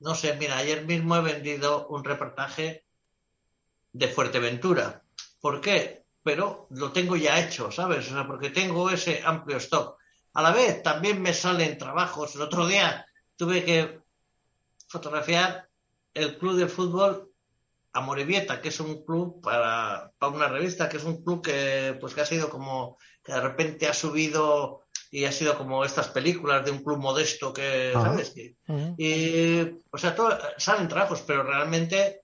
no sé, mira, ayer mismo he vendido un reportaje de Fuerteventura. ¿Por qué? Pero lo tengo ya hecho, ¿sabes? O porque tengo ese amplio stock. A la vez, también me salen trabajos. El otro día tuve que fotografiar el club de fútbol Amorebieta, que es un club para, para, una revista, que es un club que, pues, que ha sido como, que de repente ha subido y ha sido como estas películas de un club modesto que, ¿sabes? Y, o sea, salen trabajos, pero realmente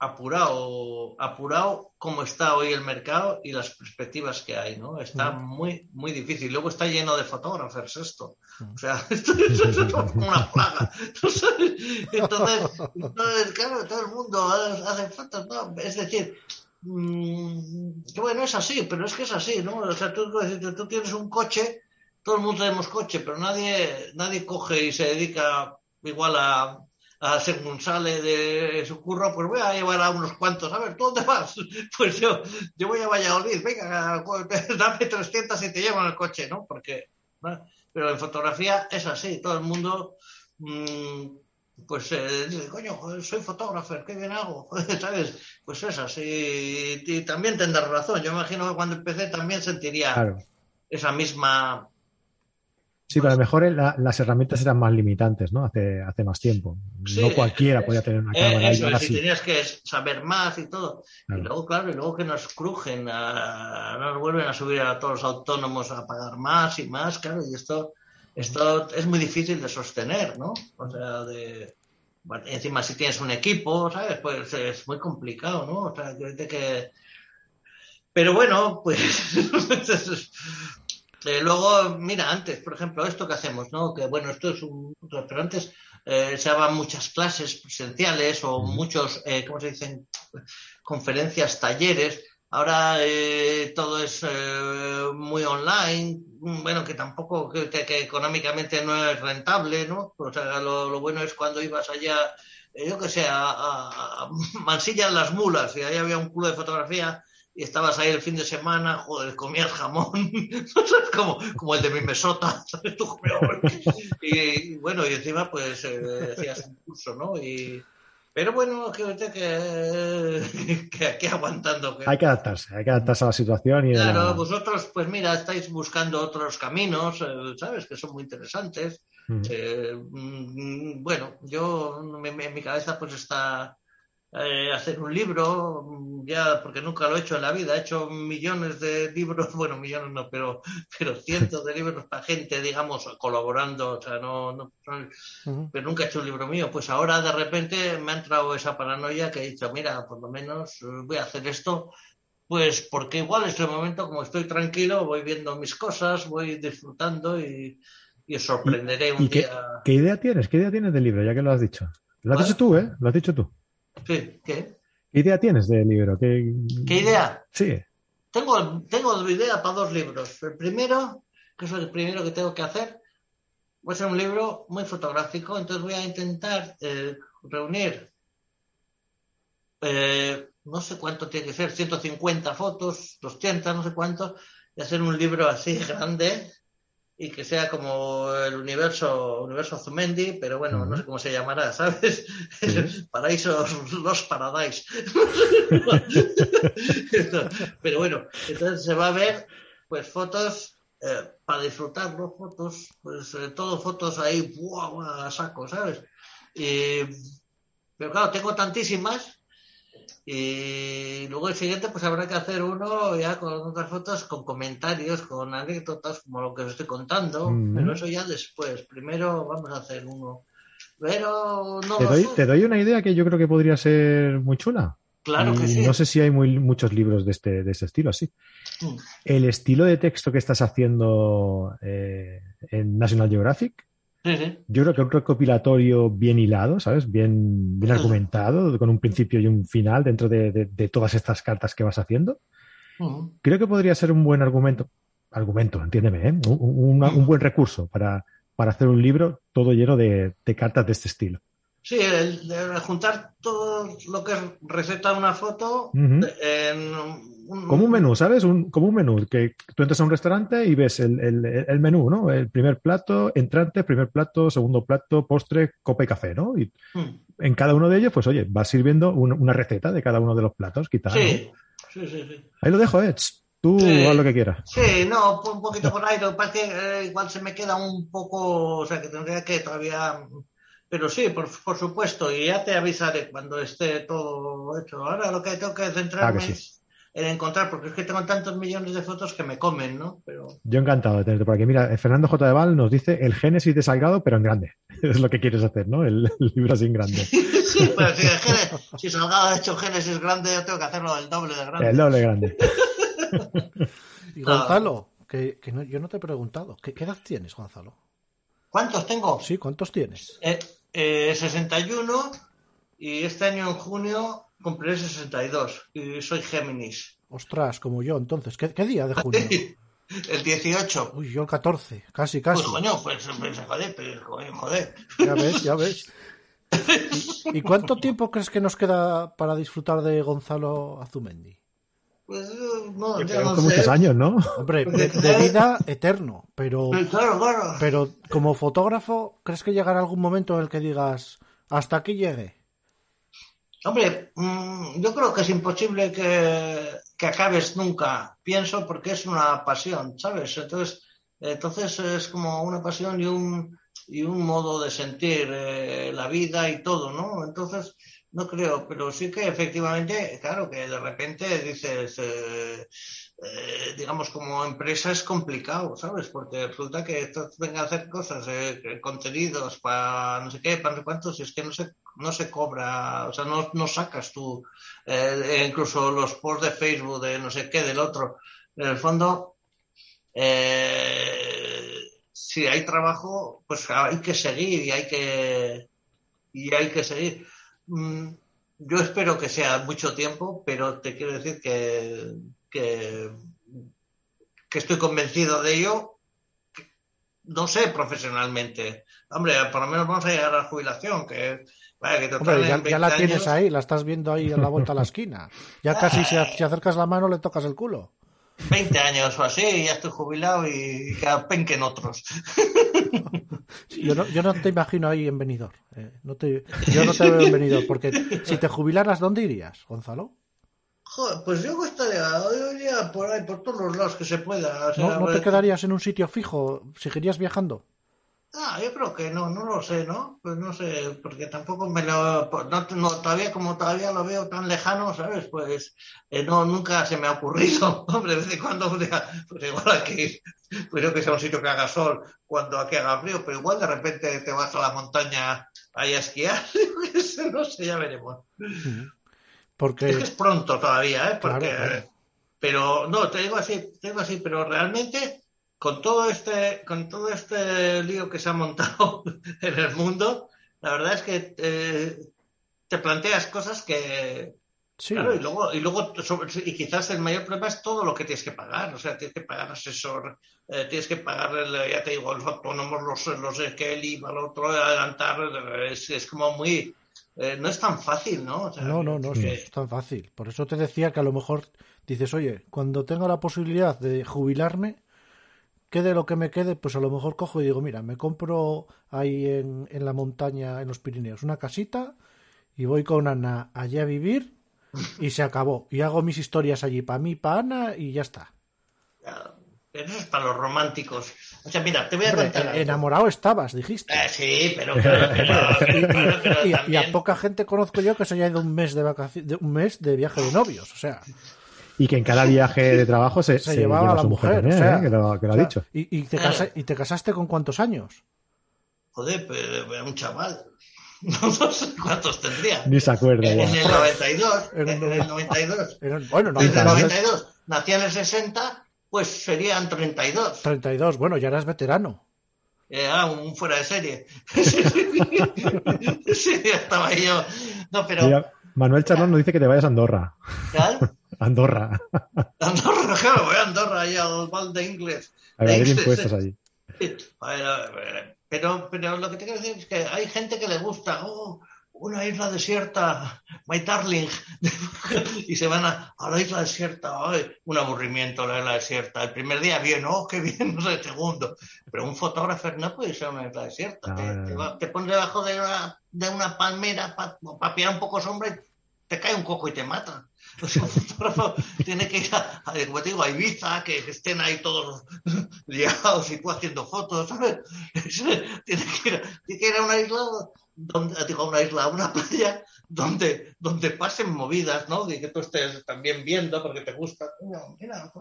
apurado, apurado como está hoy el mercado y las perspectivas que hay, ¿no? Está muy, muy difícil. Luego está lleno de fotógrafos esto. O sea, esto, es como una plaga. Entonces, entonces, claro, todo el mundo hace fotos, ¿no? Es decir, mmm, que bueno, es así, pero es que es así, ¿no? O sea, tú, tú tienes un coche, todo el mundo tenemos coche, pero nadie, nadie coge y se dedica igual a a según sale de su curro, pues voy a llevar a unos cuantos. A ver, ¿tú dónde vas? Pues yo, yo voy a Valladolid, venga, dame 300 y te llevo en el coche, ¿no? Porque, pero en fotografía es así, todo el mundo, mmm, pues eh, dice, coño, soy fotógrafo, qué bien hago, ¿sabes? Pues es así, y, también tendrás razón, yo imagino que cuando empecé también sentiría esa misma Sí, pero a lo mejor las herramientas eran más limitantes, ¿no? Hace, hace más tiempo. no cualquiera podía tener una cámara. Eso, y tenías que saber más y todo. Y luego, claro, y luego que nos crujen, nos vuelven a subir a todos los autónomos a pagar más y más, claro, y esto, esto es muy difícil de sostener, ¿no? O sea, de, encima si tienes un equipo, ¿sabes? Pues es muy complicado, ¿no? O sea, que... Pero bueno, pues Eh, luego, mira, antes, por ejemplo, esto que hacemos, ¿no? Que bueno, esto es un. Pero antes eh, se daban muchas clases presenciales o muchos, eh, ¿cómo se dicen? Conferencias, talleres. Ahora eh, todo es muy online, bueno, que tampoco, que, que, económicamente no es rentable, ¿no? O sea, lo, bueno es cuando ibas allá, yo que sé, a, a, a Mansilla las Mulas, y ahí había un club de fotografía y estabas ahí el fin de semana, joder, comías jamón, como, como el de mi mesota, ¿sabes? Tú y, bueno, y encima pues eh, hacías un curso, ¿no? Y, pero bueno, que, que, que aquí aguantando. Hay que adaptarse, hay que adaptarse a la situación. Y claro, vosotros, pues mira, estáis buscando otros caminos, eh, ¿sabes? Que son muy interesantes. Eh, mm, bueno, yo en mi cabeza pues está eh, hacer un libro, mm, ya porque nunca lo he hecho en la vida, he hecho millones de libros, bueno, millones no, pero, pero cientos de libros para gente, digamos, colaborando, o sea, no, no pero nunca he hecho un libro mío. Pues ahora de repente me ha entrado esa paranoia que he dicho, mira, por lo menos eh, voy a hacer esto, pues porque igual en este momento, como estoy tranquilo, voy viendo mis cosas, voy disfrutando y, y os sorprenderé un día. Qué, idea tienes? ¿Qué idea tienes del libro, ya que lo has dicho? Lo has dicho tú, ¿eh? Lo has dicho tú. ¿Qué? ¿Qué? idea tienes del libro? ¿Qué, idea? Sí. Tengo, tengo idea para dos libros. El primero, que es el primero que tengo que hacer, va a ser un libro muy fotográfico, entonces voy a intentar eh, reunir, eh, no sé cuánto tiene que ser, 150 fotos, 200, no sé cuánto, y hacer un libro así grande, y que sea como el universo, universo Zumendi, pero bueno, no sé cómo se llamará, ¿sabes? Paraísos, los Paradise. pero bueno, entonces se va a ver pues fotos eh, para disfrutar, ¿no? Fotos, pues eh, todo fotos ahí, ¡buah, a saco, ¿sabes? pero claro, tengo tantísimas y luego el siguiente, pues habrá que hacer uno ya con otras fotos, con comentarios, con anécdotas, como lo que os estoy contando. Pero eso ya después. Primero vamos a hacer uno. Pero no te, doy, te doy una idea que yo creo que podría ser muy chula. Claro que sí. No sé si hay muy, muchos libros de este, de este estilo, así. Mm. El estilo de texto que estás haciendo eh, en National Geographic yo creo que un recopilatorio bien hilado, ¿sabes? Bien, bien argumentado, con un principio y un final dentro de, todas estas cartas que vas haciendo. Creo que podría ser un buen argumento, argumento, entiéndeme, ¿eh? un, buen recurso para, para hacer un libro todo lleno de, cartas de este estilo. Sí, el, juntar todo lo que receta una foto en como un menú, ¿sabes? Un, como un menú, que tú entras a un restaurante y ves el, el, menú, ¿no? El primer plato, entrante, primer plato, segundo plato, postre, copa y café, ¿no? Y hmm. en cada uno de ellos, pues oye, vas sirviendo una receta de cada uno de los platos, quizás. Sí, sí, sí, Ahí lo dejo, Ed. Tú haz lo que quieras. Sí, no, un poquito por ahí. Lo que pasa es que eh, igual se me queda un poco, o sea, que tendría que todavía pero sí, por, por, supuesto, y ya te avisaré cuando esté todo hecho. Ahora lo que tengo que centrarme ah, es en encontrar, porque es que tengo tantos millones de fotos que me comen, ¿no? Pero... Yo encantado de tenerte por aquí. Mira, Fernando J. de Val nos dice el Génesis de Salgado, pero en grande. Es lo que quieres hacer, ¿no? El, libro así en grande. sí, pero si, si Salgado ha hecho Génesis grande, yo tengo que hacerlo el doble de grande. El doble de grande. y Gonzalo, que, que no, yo no te he preguntado, ¿qué, edad tienes, Gonzalo? ¿Cuántos tengo? Sí, ¿cuántos tienes? Eh, eh, 61 y este año en junio Cumpliré 62 y soy Géminis. Ostras, como yo, entonces. ¿Qué, día de junio? el 18. Uy, yo el 14, casi, casi. Pues coño, pues, pues joder, pues, joder. Ya ves, ya ves. ¿Y, cuánto tiempo crees que nos queda para disfrutar de Gonzalo Azumendi? Pues no, ya no muchos años, ¿no? Hombre, de, vida eterno, pero, claro, claro. pero como fotógrafo, ¿crees que llegará algún momento en el que digas, hasta aquí llegue? Hombre, mm, yo creo que es imposible que, acabes nunca, pienso, porque es una pasión, ¿sabes? Entonces, entonces es como una pasión y un, y un modo de sentir eh, la vida y todo, ¿no? Entonces, no creo, pero sí que efectivamente, claro, que de repente dices, eh, eh, digamos, como empresa es complicado, ¿sabes? Porque resulta que esto venga a hacer cosas, eh, contenidos para no sé qué, para no sé cuántos, y es que no se, no se cobra, o sea, no, no sacas tú, eh, incluso los posts de Facebook, de no sé qué, del otro. En el fondo, si hay trabajo, pues hay que seguir y hay que, y hay que seguir. Mm, yo espero que sea mucho tiempo, pero te quiero decir que que, estoy convencido de ello, no sé profesionalmente. Hombre, por lo menos vamos a llegar a la jubilación, que... ya, la tienes ahí, la estás viendo ahí en la vuelta a la esquina. Ya casi si, acercas la mano le tocas el culo. 20 años o así, ya estoy jubilado y que penquen otros. yo, no, yo no te imagino ahí en venidor. Eh, no te, yo no te veo en venidor, porque si te jubilaras, ¿dónde irías, Gonzalo? Joder, pues yo estaría, yo iría por ahí, por todos los lados que se pueda. ¿No, te quedarías en un sitio fijo? ¿Seguirías viajando? Ah, yo creo que no, no lo sé, ¿no? Pues no sé, porque tampoco me lo, pues no, todavía como todavía lo veo tan lejano, ¿sabes? Pues eh, no, nunca se me ha ocurrido, hombre, de vez en cuando, pues igual aquí, pues que sea un sitio que haga sol cuando aquí haga frío, pero igual de repente te vas a la montaña ahí a esquiar, no sé, ya veremos. Porque... Es que es pronto todavía, ¿eh? Porque, pero no, te digo así, te digo así, pero realmente con todo este, con todo este lío que se ha montado en el mundo, la verdad es que eh, te planteas cosas que, Claro, y luego, y luego y quizás el mayor problema es todo lo que tienes que pagar. O sea, tienes que pagar asesor, eh, tienes que pagar, ya te digo, los autónomos, los, los que el IVA, lo otro, adelantar. Es, es como muy. Eh, no es tan fácil, ¿no? no, no, no, es tan fácil. Por eso te decía que a lo mejor dices, oye, cuando tenga la posibilidad de jubilarme, quede lo que me quede, pues a lo mejor cojo y digo, mira, me compro ahí en, en la montaña, en los Pirineos, una casita y voy con Ana allí a vivir y se acabó. Y hago mis historias allí para mí, para Ana y ya está. Pero eso es para los románticos. O sea, mira, te voy a contar. enamorado estabas, dijiste. Eh, sí, pero. y, a poca gente conozco yo que se haya ido un mes de vacaciones, de un mes de viaje de novios. O sea. Y que en cada viaje de trabajo se, llevaba a la mujer, ¿eh? que lo, ha dicho. ¿Y, te ¿Y te casaste con cuántos años? Joder, era un chaval. No, sé cuántos tendría. Ni se acuerda. En, el 92. En el 92. bueno, 92. Nací en el 60, pues serían 32. 32, bueno, ya eras veterano. Era un fuera de serie. sí, estaba yo. No, pero. Manuel Charlón nos dice que te vayas a Andorra. ¿Qué? Andorra. Andorra, claro, voy a Andorra, ahí al Val de Inglés. A ver, impuestos allí. Pero, pero lo que te quiero decir es que hay gente que le gusta, oh, una isla desierta, my darling, y se van a, la isla desierta, ay, un aburrimiento la isla desierta. El primer día bien, oh, qué bien, no sé, el segundo. Pero un fotógrafo no puede ser una isla desierta. te, pones debajo de una, de una palmera para pa pillar un poco sombra y te cae un coco y te mata. O sea, un fotógrafo tiene que ir a, como te digo, a Ibiza, que estén ahí todos liados y tú haciendo fotos, ¿sabes? tiene, que ir, tiene que ir a una isla donde, digo, una isla, una playa donde, donde pasen movidas, ¿no? Y que tú estés también viendo porque te gusta, mira,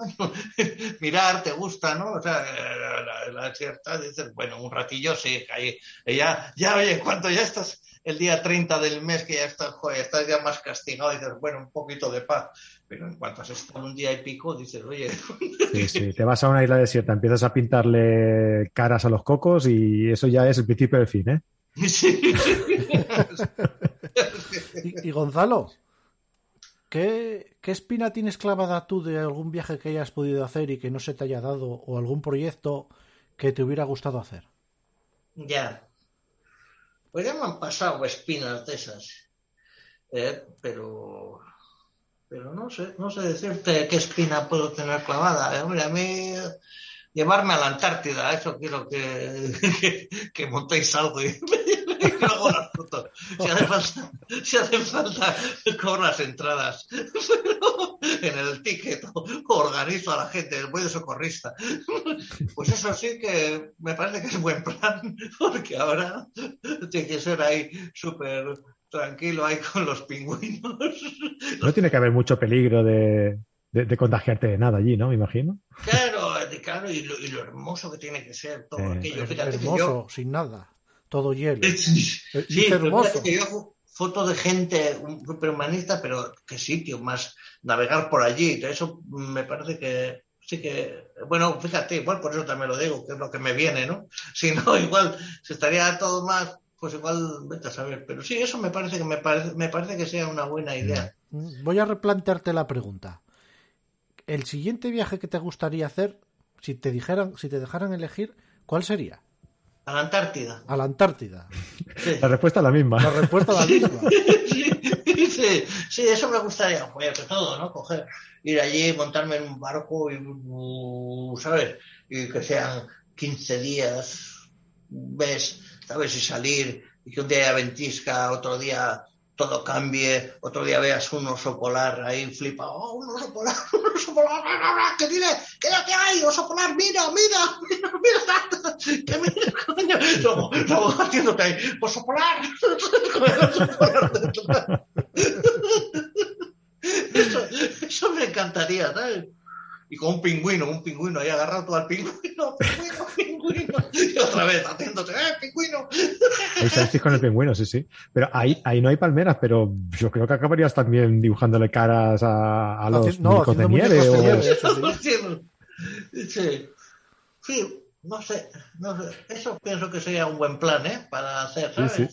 mirar, te gusta, ¿no? O sea, la, la, cierta, dices, bueno, un ratillo sí, ahí, ya, ya, oye, cuando ya estás el día 30 del mes que ya estás, joder, estás ya más castigado dices, bueno, un poquito de paz. Pero en cuanto has estado un día y pico, dices, oye. Sí, sí, te vas a una isla desierta, empiezas a pintarle caras a los cocos y eso ya es el principio del fin, ¿eh? Sí. y, Gonzalo, ¿qué, ¿qué espina tienes clavada tú de algún viaje que hayas podido hacer y que no se te haya dado o algún proyecto que te hubiera gustado hacer? Ya, pues ya me han pasado espinas de esas. Eh, pero pero no sé, no sé decirte qué espina puedo tener clavada. Eh, hombre, a mí llevarme a la Antártida, eso quiero que, que, montéis algo y, hago las fotos. Si hace falta, si hace falta cobro las entradas en el ticket organizo a la gente, voy de socorrista. Pues eso sí que me parece que es buen plan, porque ahora tiene que ser ahí súper tranquilo ahí con los pingüinos. No tiene que haber mucho peligro de, de, contagiarte de nada allí, ¿no? Me imagino. Claro, claro, y lo, hermoso que tiene que ser todo aquello. hermoso, sin nada, todo hielo. sí, hermoso. Que yo, foto de gente humanista, pero qué sitio más navegar por allí. Eso me parece que sí que, bueno, fíjate, igual por eso también lo digo, que es lo que me viene, ¿no? Si no, igual se estaría todo más, pues igual vete a saber. Pero sí, eso me parece que me parece, me parece que sea una buena idea. Voy a replantearte la pregunta el siguiente viaje que te gustaría hacer, si te dijeran, si te dejaran elegir, ¿cuál sería? A la Antártida. A la Antártida. La respuesta es la misma. La respuesta es la misma. Sí, sí, eso me gustaría, joder, que todo, ¿no? Coger, ir allí, montarme en un barco y, uh, ¿sabes? Y que sean 15 días, ves, ¿sabes? Y salir, y que un día haya ventisca, otro día todo cambie, otro día veas un oso polar ahí flipa, oh, un oso polar, un oso polar, que tiene, que ya que hay, oso polar, mira, mira, mira, mira, que mira, coño, luego, luego haciéndote ahí, oso polar, oso polar eso, eso me encantaría, ¿sabes? Y con un pingüino, un pingüino ahí agarrado todo al pingüino, pingüino, pingüino, y otra vez haciéndote, ¡eh, pingüino! Ahí con el pingüino, sí, sí. Pero ahí, ahí no hay palmeras, pero yo creo que acabarías también dibujándole caras a, a los no, muñecos de nieve. muñecos de o- nieve. Eso sí. Sí. Sí, no sé, no sé. Eso pienso que sería un buen plan, ¿eh? Para hacer, Sí, ¿sabes? sí.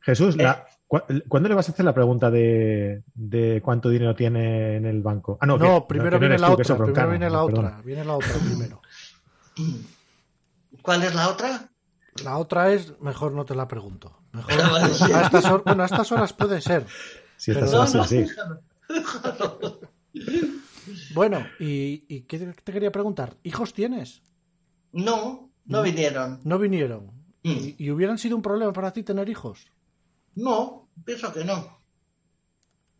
Jesús, la- ¿cu- ¿cuándo le vas a hacer la pregunta de, de cuánto dinero tiene en el banco? Ah, no, No, que- primero no viene la tú, otra, Broncano, primero viene la perdona. otra, viene la otra primero. ¿Cuál es la otra? La otra es, mejor no te la pregunto. Mejor, Vale, sí. a estas hor- bueno, a estas horas puede ser. Sí, estas horas sí, sí. Bueno, ¿y, y qué te quería preguntar? ¿Hijos tienes? No, no vinieron. No vinieron. Mm. ¿Y, y hubieran sido un problema para ti tener hijos? No, pienso que no.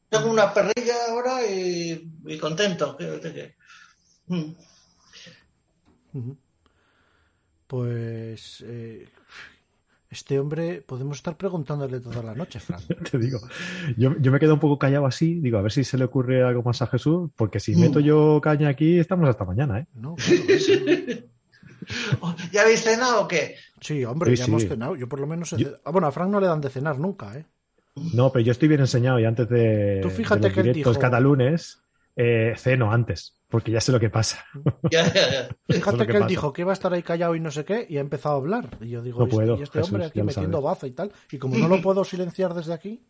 Tengo una perrilla ahora y, y contento. Mm. Pues eh, este hombre podemos estar preguntándole toda la noche, Fran. Te digo, yo, yo me quedo un poco callado así, digo, a ver si se le ocurre algo más a Jesús, porque si meto yo caña aquí, estamos hasta mañana, ¿eh? No, claro. Oh, ¿Ya habéis cenado o qué? Sí, hombre, Sí, ya sí. hemos cenado. Yo por lo menos... he Yo- ce- Ah, bueno, a Frank no le dan de cenar nunca, ¿eh? No, pero yo estoy bien enseñado y antes de, Tú fíjate de los que él directos dijo- catalunes, eh, ceno antes, porque ya sé lo que pasa. Ya, ya, ya. Eso es Fíjate que, que él pasa. dio que iba a estar ahí callado y no sé qué, y ha empezado a hablar. Y yo digo, No ¿y este- puedo, y este Jesús, hombre aquí metiendo sabes. baza y tal. Y como no lo puedo silenciar desde aquí.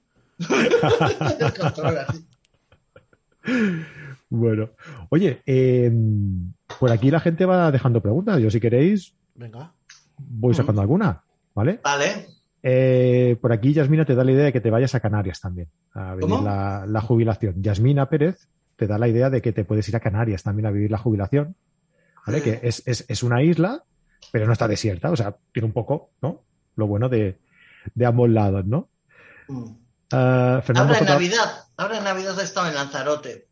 Bueno, oye, eh, por aquí la gente va dejando preguntas. Yo, si queréis, venga. voy sacando alguna, ¿vale? Vale. Eh, por aquí Yasmina te da la idea de que te vayas a Canarias también, a vivir la, la jubilación. Yasmina Pérez te da la idea de que te puedes ir a Canarias también a vivir la jubilación, ¿vale? Que es, es- es una isla, pero no está desierta, o sea, tiene un poco, ¿no? Lo bueno de, de ambos lados, ¿no? Fernando Ahora en Navidad, ahora en Navidad he estado en Lanzarote.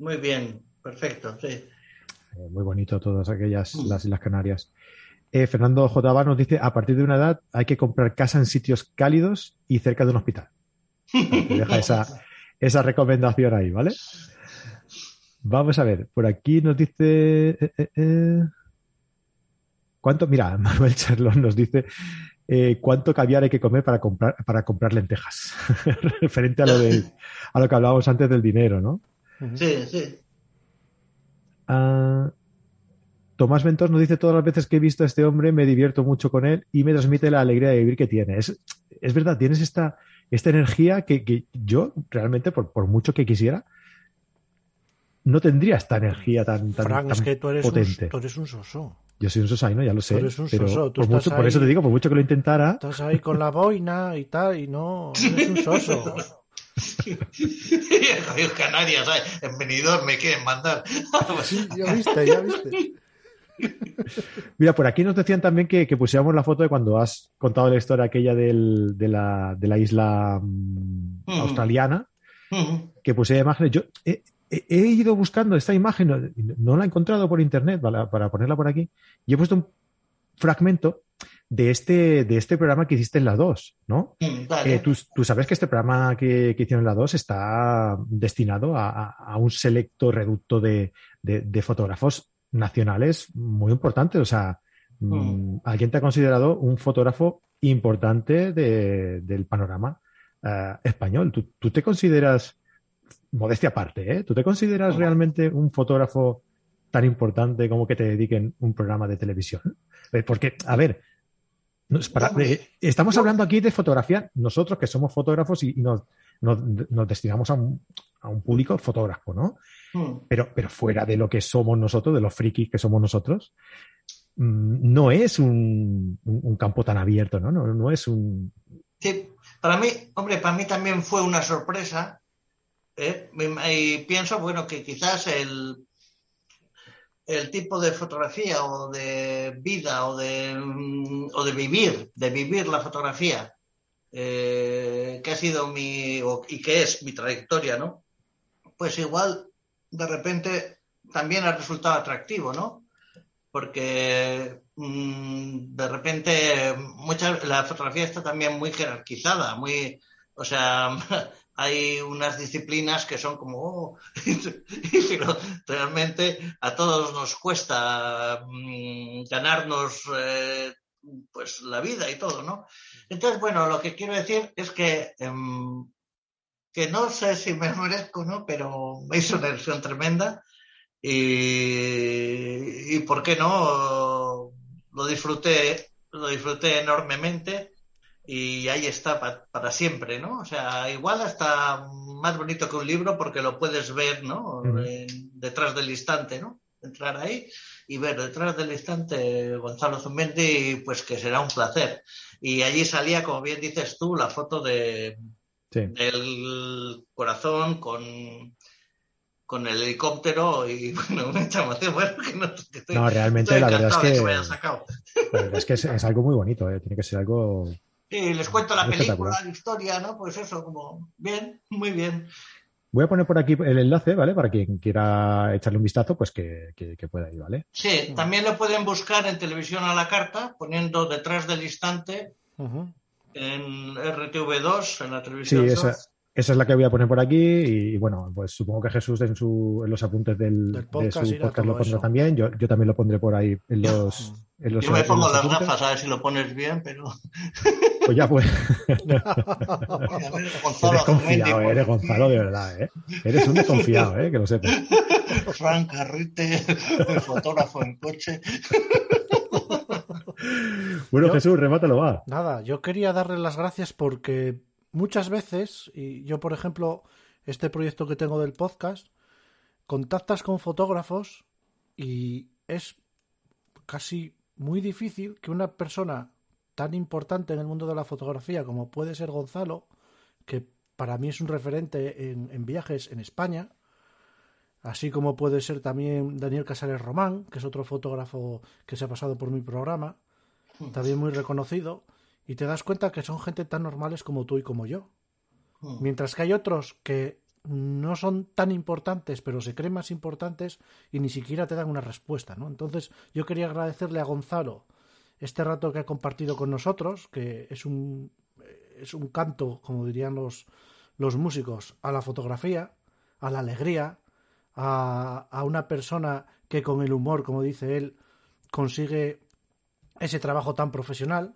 Muy bien, perfecto, sí. Eh, Muy bonito todas aquellas, Mm. las Islas Canarias. Eh, Fernando J. nos dice, a partir de una edad hay que comprar casa en sitios cálidos y cerca de un hospital. Te deja esa, esa recomendación ahí, ¿vale? Vamos a ver, por aquí nos dice... eh, ¿Cuánto? Mira, Manuel Charlón nos dice eh, cuánto caviar hay que comer para comprar, para comprar lentejas. Referente a lo, de, a lo que hablábamos antes del dinero, ¿no? Sí, sí. Ah, Tomás Ventos nos dice todas las veces que he visto a este hombre me divierto mucho con él y me transmite la alegría de vivir que tiene. Es, es verdad, tienes esta, esta energía que, que yo realmente, por, por mucho que quisiera, no tendría esta energía tan, tan, Frank, tan es que tú eres, un, potente. tú eres un soso. Yo soy un sosaino, ya lo sé. Tú eres un pero soso, tú por, mucho, por eso te digo, por mucho que lo intentara, Estás ahí con la boina y tal, y no, eres un soso. Dios, Canarias, ¿sabes? En Benidorm me quieren mandar. Sí, ya viste, ya viste. Mira, por aquí nos decían también que, que pusiéramos la foto de cuando has contado la historia aquella del- de, la, de la isla mm, australiana, que pusiera imágenes. Yo he, he- he ido buscando esta imagen, no, no la he encontrado por internet para, para ponerla por aquí, y he puesto un fragmento de este, de este programa que hiciste en la 2, ¿no? Mm, Vale. Eh, tú, tú sabes que este programa que, que hicieron en la 2 está destinado a, a- a un selecto reducto de, de- de fotógrafos nacionales muy importantes. O sea, mm, Mm. alguien te ha considerado un fotógrafo importante de- del panorama eh, español. ¿Tú, tú te consideras, modestia aparte, ¿eh? ¿tú te consideras realmente un fotógrafo tan importante como que te dediquen un programa de televisión? Eh, Porque, a ver, nos- para- Hombre. eh, estamos hablando aquí de fotografía, nosotros que somos fotógrafos y, y nos, nos- nos destinamos a un, a un público fotógrafo, ¿no? Mm. Pero, pero fuera de lo que somos nosotros, de los frikis que somos nosotros, mm, no es un, un- un campo tan abierto, ¿no? No, no es un... Sí, para mí, hombre, para mí también fue una sorpresa. ¿eh? Y pienso, bueno, que quizás el, el tipo de fotografía o de vida o de, mm, o de vivir, de vivir la fotografía eh, que ha sido mi, y que es mi trayectoria, ¿no? Pues igual, de repente, también ha resultado atractivo, ¿no? Porque mm, de repente mucha, la fotografía está también muy jerarquizada, muy, o sea, hay unas disciplinas que son como, oh, pero realmente a todos nos cuesta mm, ganarnos eh, pues la vida y todo, ¿no? Entonces, bueno, lo que quiero decir es que, em, que no sé si me merezco, ¿no? Pero me hizo una ilusión tremenda y, y ¿por qué no? Lo disfruté, lo disfruté enormemente y ahí está para siempre, ¿no? O sea, igual hasta más bonito que un libro porque lo puedes ver, ¿no? detrás del instante, ¿no? Entrar ahí y ver detrás del instante Gonzalo Zumendi, pues que será un placer. Y allí salía, como bien dices tú, la foto de del corazón con con el helicóptero y bueno, me echa emoción. Bueno, que no, que no, realmente la verdad es que, la verdad es que es, algo muy bonito, ¿eh? tiene que ser algo. Sí, les cuento la película, la historia, ¿no? Pues eso, como bien, muy bien. Voy a poner por aquí el enlace, ¿vale? Para quien quiera echarle un vistazo, pues que, que, pueda ir, ¿vale? Sí, también lo pueden buscar en televisión a la carta, poniendo detrás del instante en RTV2, en la televisión. Sí, esa, esa, es la que voy a poner por aquí. Y, bueno, pues supongo que Jesús en, su, en los apuntes del, podcast, de su podcast lo pondrá también. Yo, yo también lo pondré por ahí en los. yo me pongo las gafas a ver si lo pones bien, pero. Pues ya pues. eres confiado, eres Gonzalo de verdad, ¿eh? Eres un desconfiado, ¿eh? Que lo sepas. Frank Carrite, fotógrafo en coche. bueno, Jesús, remátalo, va. Nada, yo quería darle las gracias porque muchas veces, y yo por ejemplo, este proyecto que tengo del podcast, contactas con fotógrafos y es casi muy difícil que una persona tan importante en el mundo de la fotografía como puede ser Gonzalo, que para mí es un referente en, viajes en España, así como puede ser también Daniel Casares Román, que es otro fotógrafo que se ha pasado por mi programa, también muy reconocido, y te das cuenta que son gente tan normales como tú y como yo. Mientras que hay otros que no son tan importantes, pero se creen más importantes y ni siquiera te dan una respuesta, ¿no? Entonces, yo quería agradecerle a Gonzalo este rato que ha compartido con nosotros, que es un, es un canto, como dirían los, los músicos, a la fotografía, a la alegría, a, a una persona que con el humor, como dice él, consigue ese trabajo tan profesional.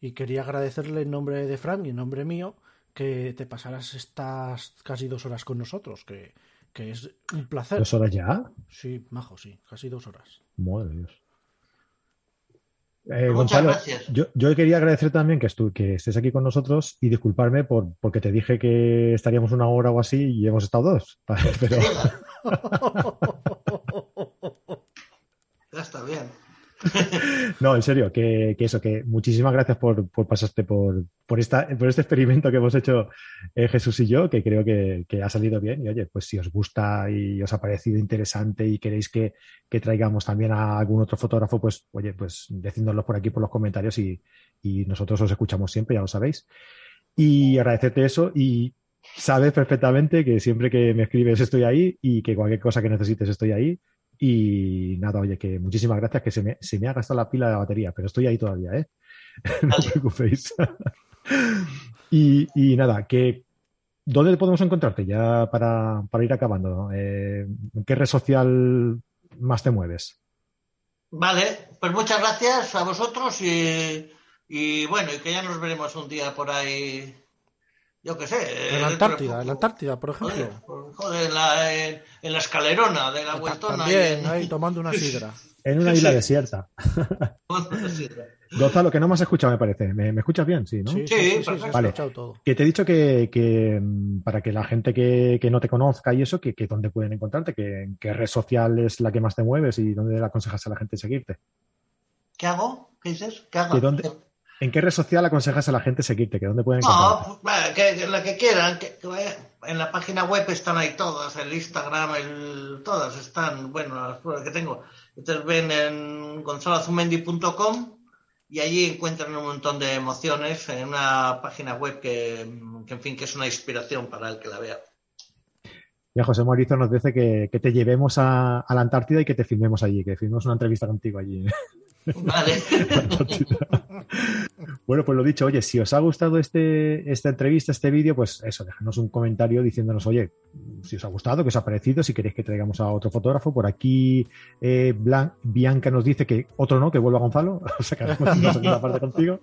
Y quería agradecerle en nombre de Frank y en nombre mío que te pasaras estas casi dos horas con nosotros, que, que es un placer. ¿Dos horas ya? Sí, majo, sí, casi dos horas. Madre Dios. Eh, Gonzalo, yo, yo, quería agradecer también que, que, estés aquí con nosotros y disculparme por porque te dije que estaríamos una hora o así y hemos estado dos. Pero... ya está bien. No, en serio, que, eso, que muchísimas gracias por, por pasarte por, por, esta, por este experimento que hemos hecho eh, Jesús y yo, que creo que, ha salido bien. Y oye, pues si os gusta y os ha parecido interesante y queréis que, traigamos también a algún otro fotógrafo, pues oye, pues decídnoslo por aquí por los comentarios y, y nosotros os escuchamos siempre, ya lo sabéis. Y agradecerte eso y sabes perfectamente que siempre que me escribes estoy ahí y que cualquier cosa que necesites estoy ahí y nada, oye, que muchísimas gracias, que se me, se me ha gastado la pila de la batería, pero estoy ahí todavía, ¿eh? no os preocupéis. y, y, nada, que ¿dónde podemos encontrarte ya para, para ir acabando? Eh, ¿En qué red social más te mueves? Vale, pues muchas gracias a vosotros y, y bueno, y que ya nos veremos un día por ahí yo qué sé. En la Antártida, en la Antártida, por ejemplo. Joder, en, la, en, la, escalerona de la vueltona. También, ahí tomando una sidra. En una isla desierta. Gonzalo, que no me has escuchado, me parece. ¿Me, escuchas bien? Sí, ¿no? Sí, sí, vale. Todo. Que te he dicho que, que mm, para que la gente que, que, no te conozca y eso, que, que dónde pueden encontrarte, que qué red social es la que más te mueves y dónde le aconsejas a la gente seguirte. ¿Qué hago? ¿Qué dices? ¿Qué hago? dónde, ¿En qué red social aconsejas a la gente seguirte? ¿Que ¿Dónde pueden No, pues, que, la que quieran. Que, en la página web están ahí todas, el Instagram, el, todas están, bueno, las pruebas que tengo. Entonces ven en gonzalozumendi.com y allí encuentran un montón de emociones en una página web que, en fin, que es una inspiración para el que la vea. Ya José Mauricio nos dice que, te llevemos a, a, la Antártida y que te filmemos allí, que filmemos una entrevista contigo allí. Vale. bueno, pues lo dicho, oye, si os ha gustado este, esta entrevista, este vídeo, pues eso, déjanos un comentario diciéndonos, oye, si os ha gustado, que os ha parecido, si queréis que traigamos a otro fotógrafo. Por aquí, eh, Bianca nos dice que otro no, que vuelva Gonzalo. haremos una parte contigo.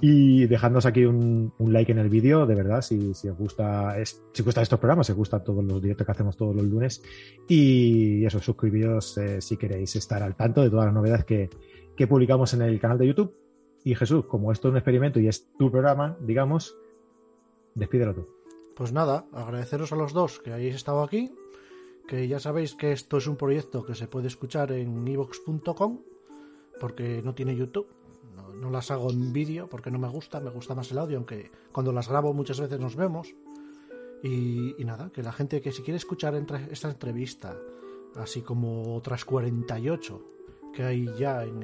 Y dejadnos aquí un, like en el vídeo, de verdad, si, si os gusta, si os gusta estos programas, si os gusta todos los directos que hacemos todos los lunes. Y eso, suscribiros eh, si queréis estar al tanto de todas las novedades que, que publicamos en el canal de YouTube. Y Jesús, como esto es un experimento y es tu programa, digamos, despídelo tú. Pues nada, agradeceros a los dos que hayáis estado aquí, que ya sabéis que esto es un proyecto que se puede escuchar en evox.com, porque no tiene YouTube. No, las hago en vídeo porque no me gusta, me gusta más el audio, aunque cuando las grabo muchas veces nos vemos. Y, nada, que la gente que si quiere escuchar esta entrevista, así como otras 48 que hay ya en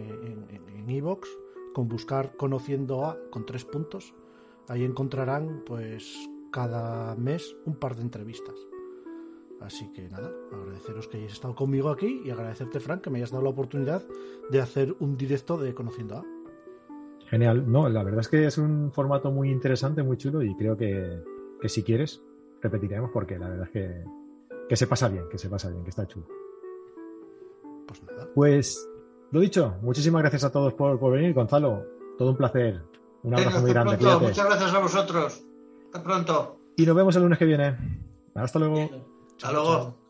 Evox, en, con buscar Conociendo a con tres puntos, ahí encontrarán pues cada mes un par de entrevistas. Así que nada, agradeceros que hayáis estado conmigo aquí y agradecerte, Frank, que me hayas dado la oportunidad de hacer un directo de Conociendo a. Genial, no, la verdad es que es un formato muy interesante, muy chulo y creo que, que si quieres repetiremos porque la verdad es que, que se pasa bien, que se pasa bien, que está chulo. Pues nada. Pues lo dicho, muchísimas gracias a todos por, venir, Gonzalo. Todo un placer. Un abrazo muy grande. Muchas gracias a vosotros. Hasta pronto. Y nos vemos el lunes que viene. Hasta luego. Hasta luego.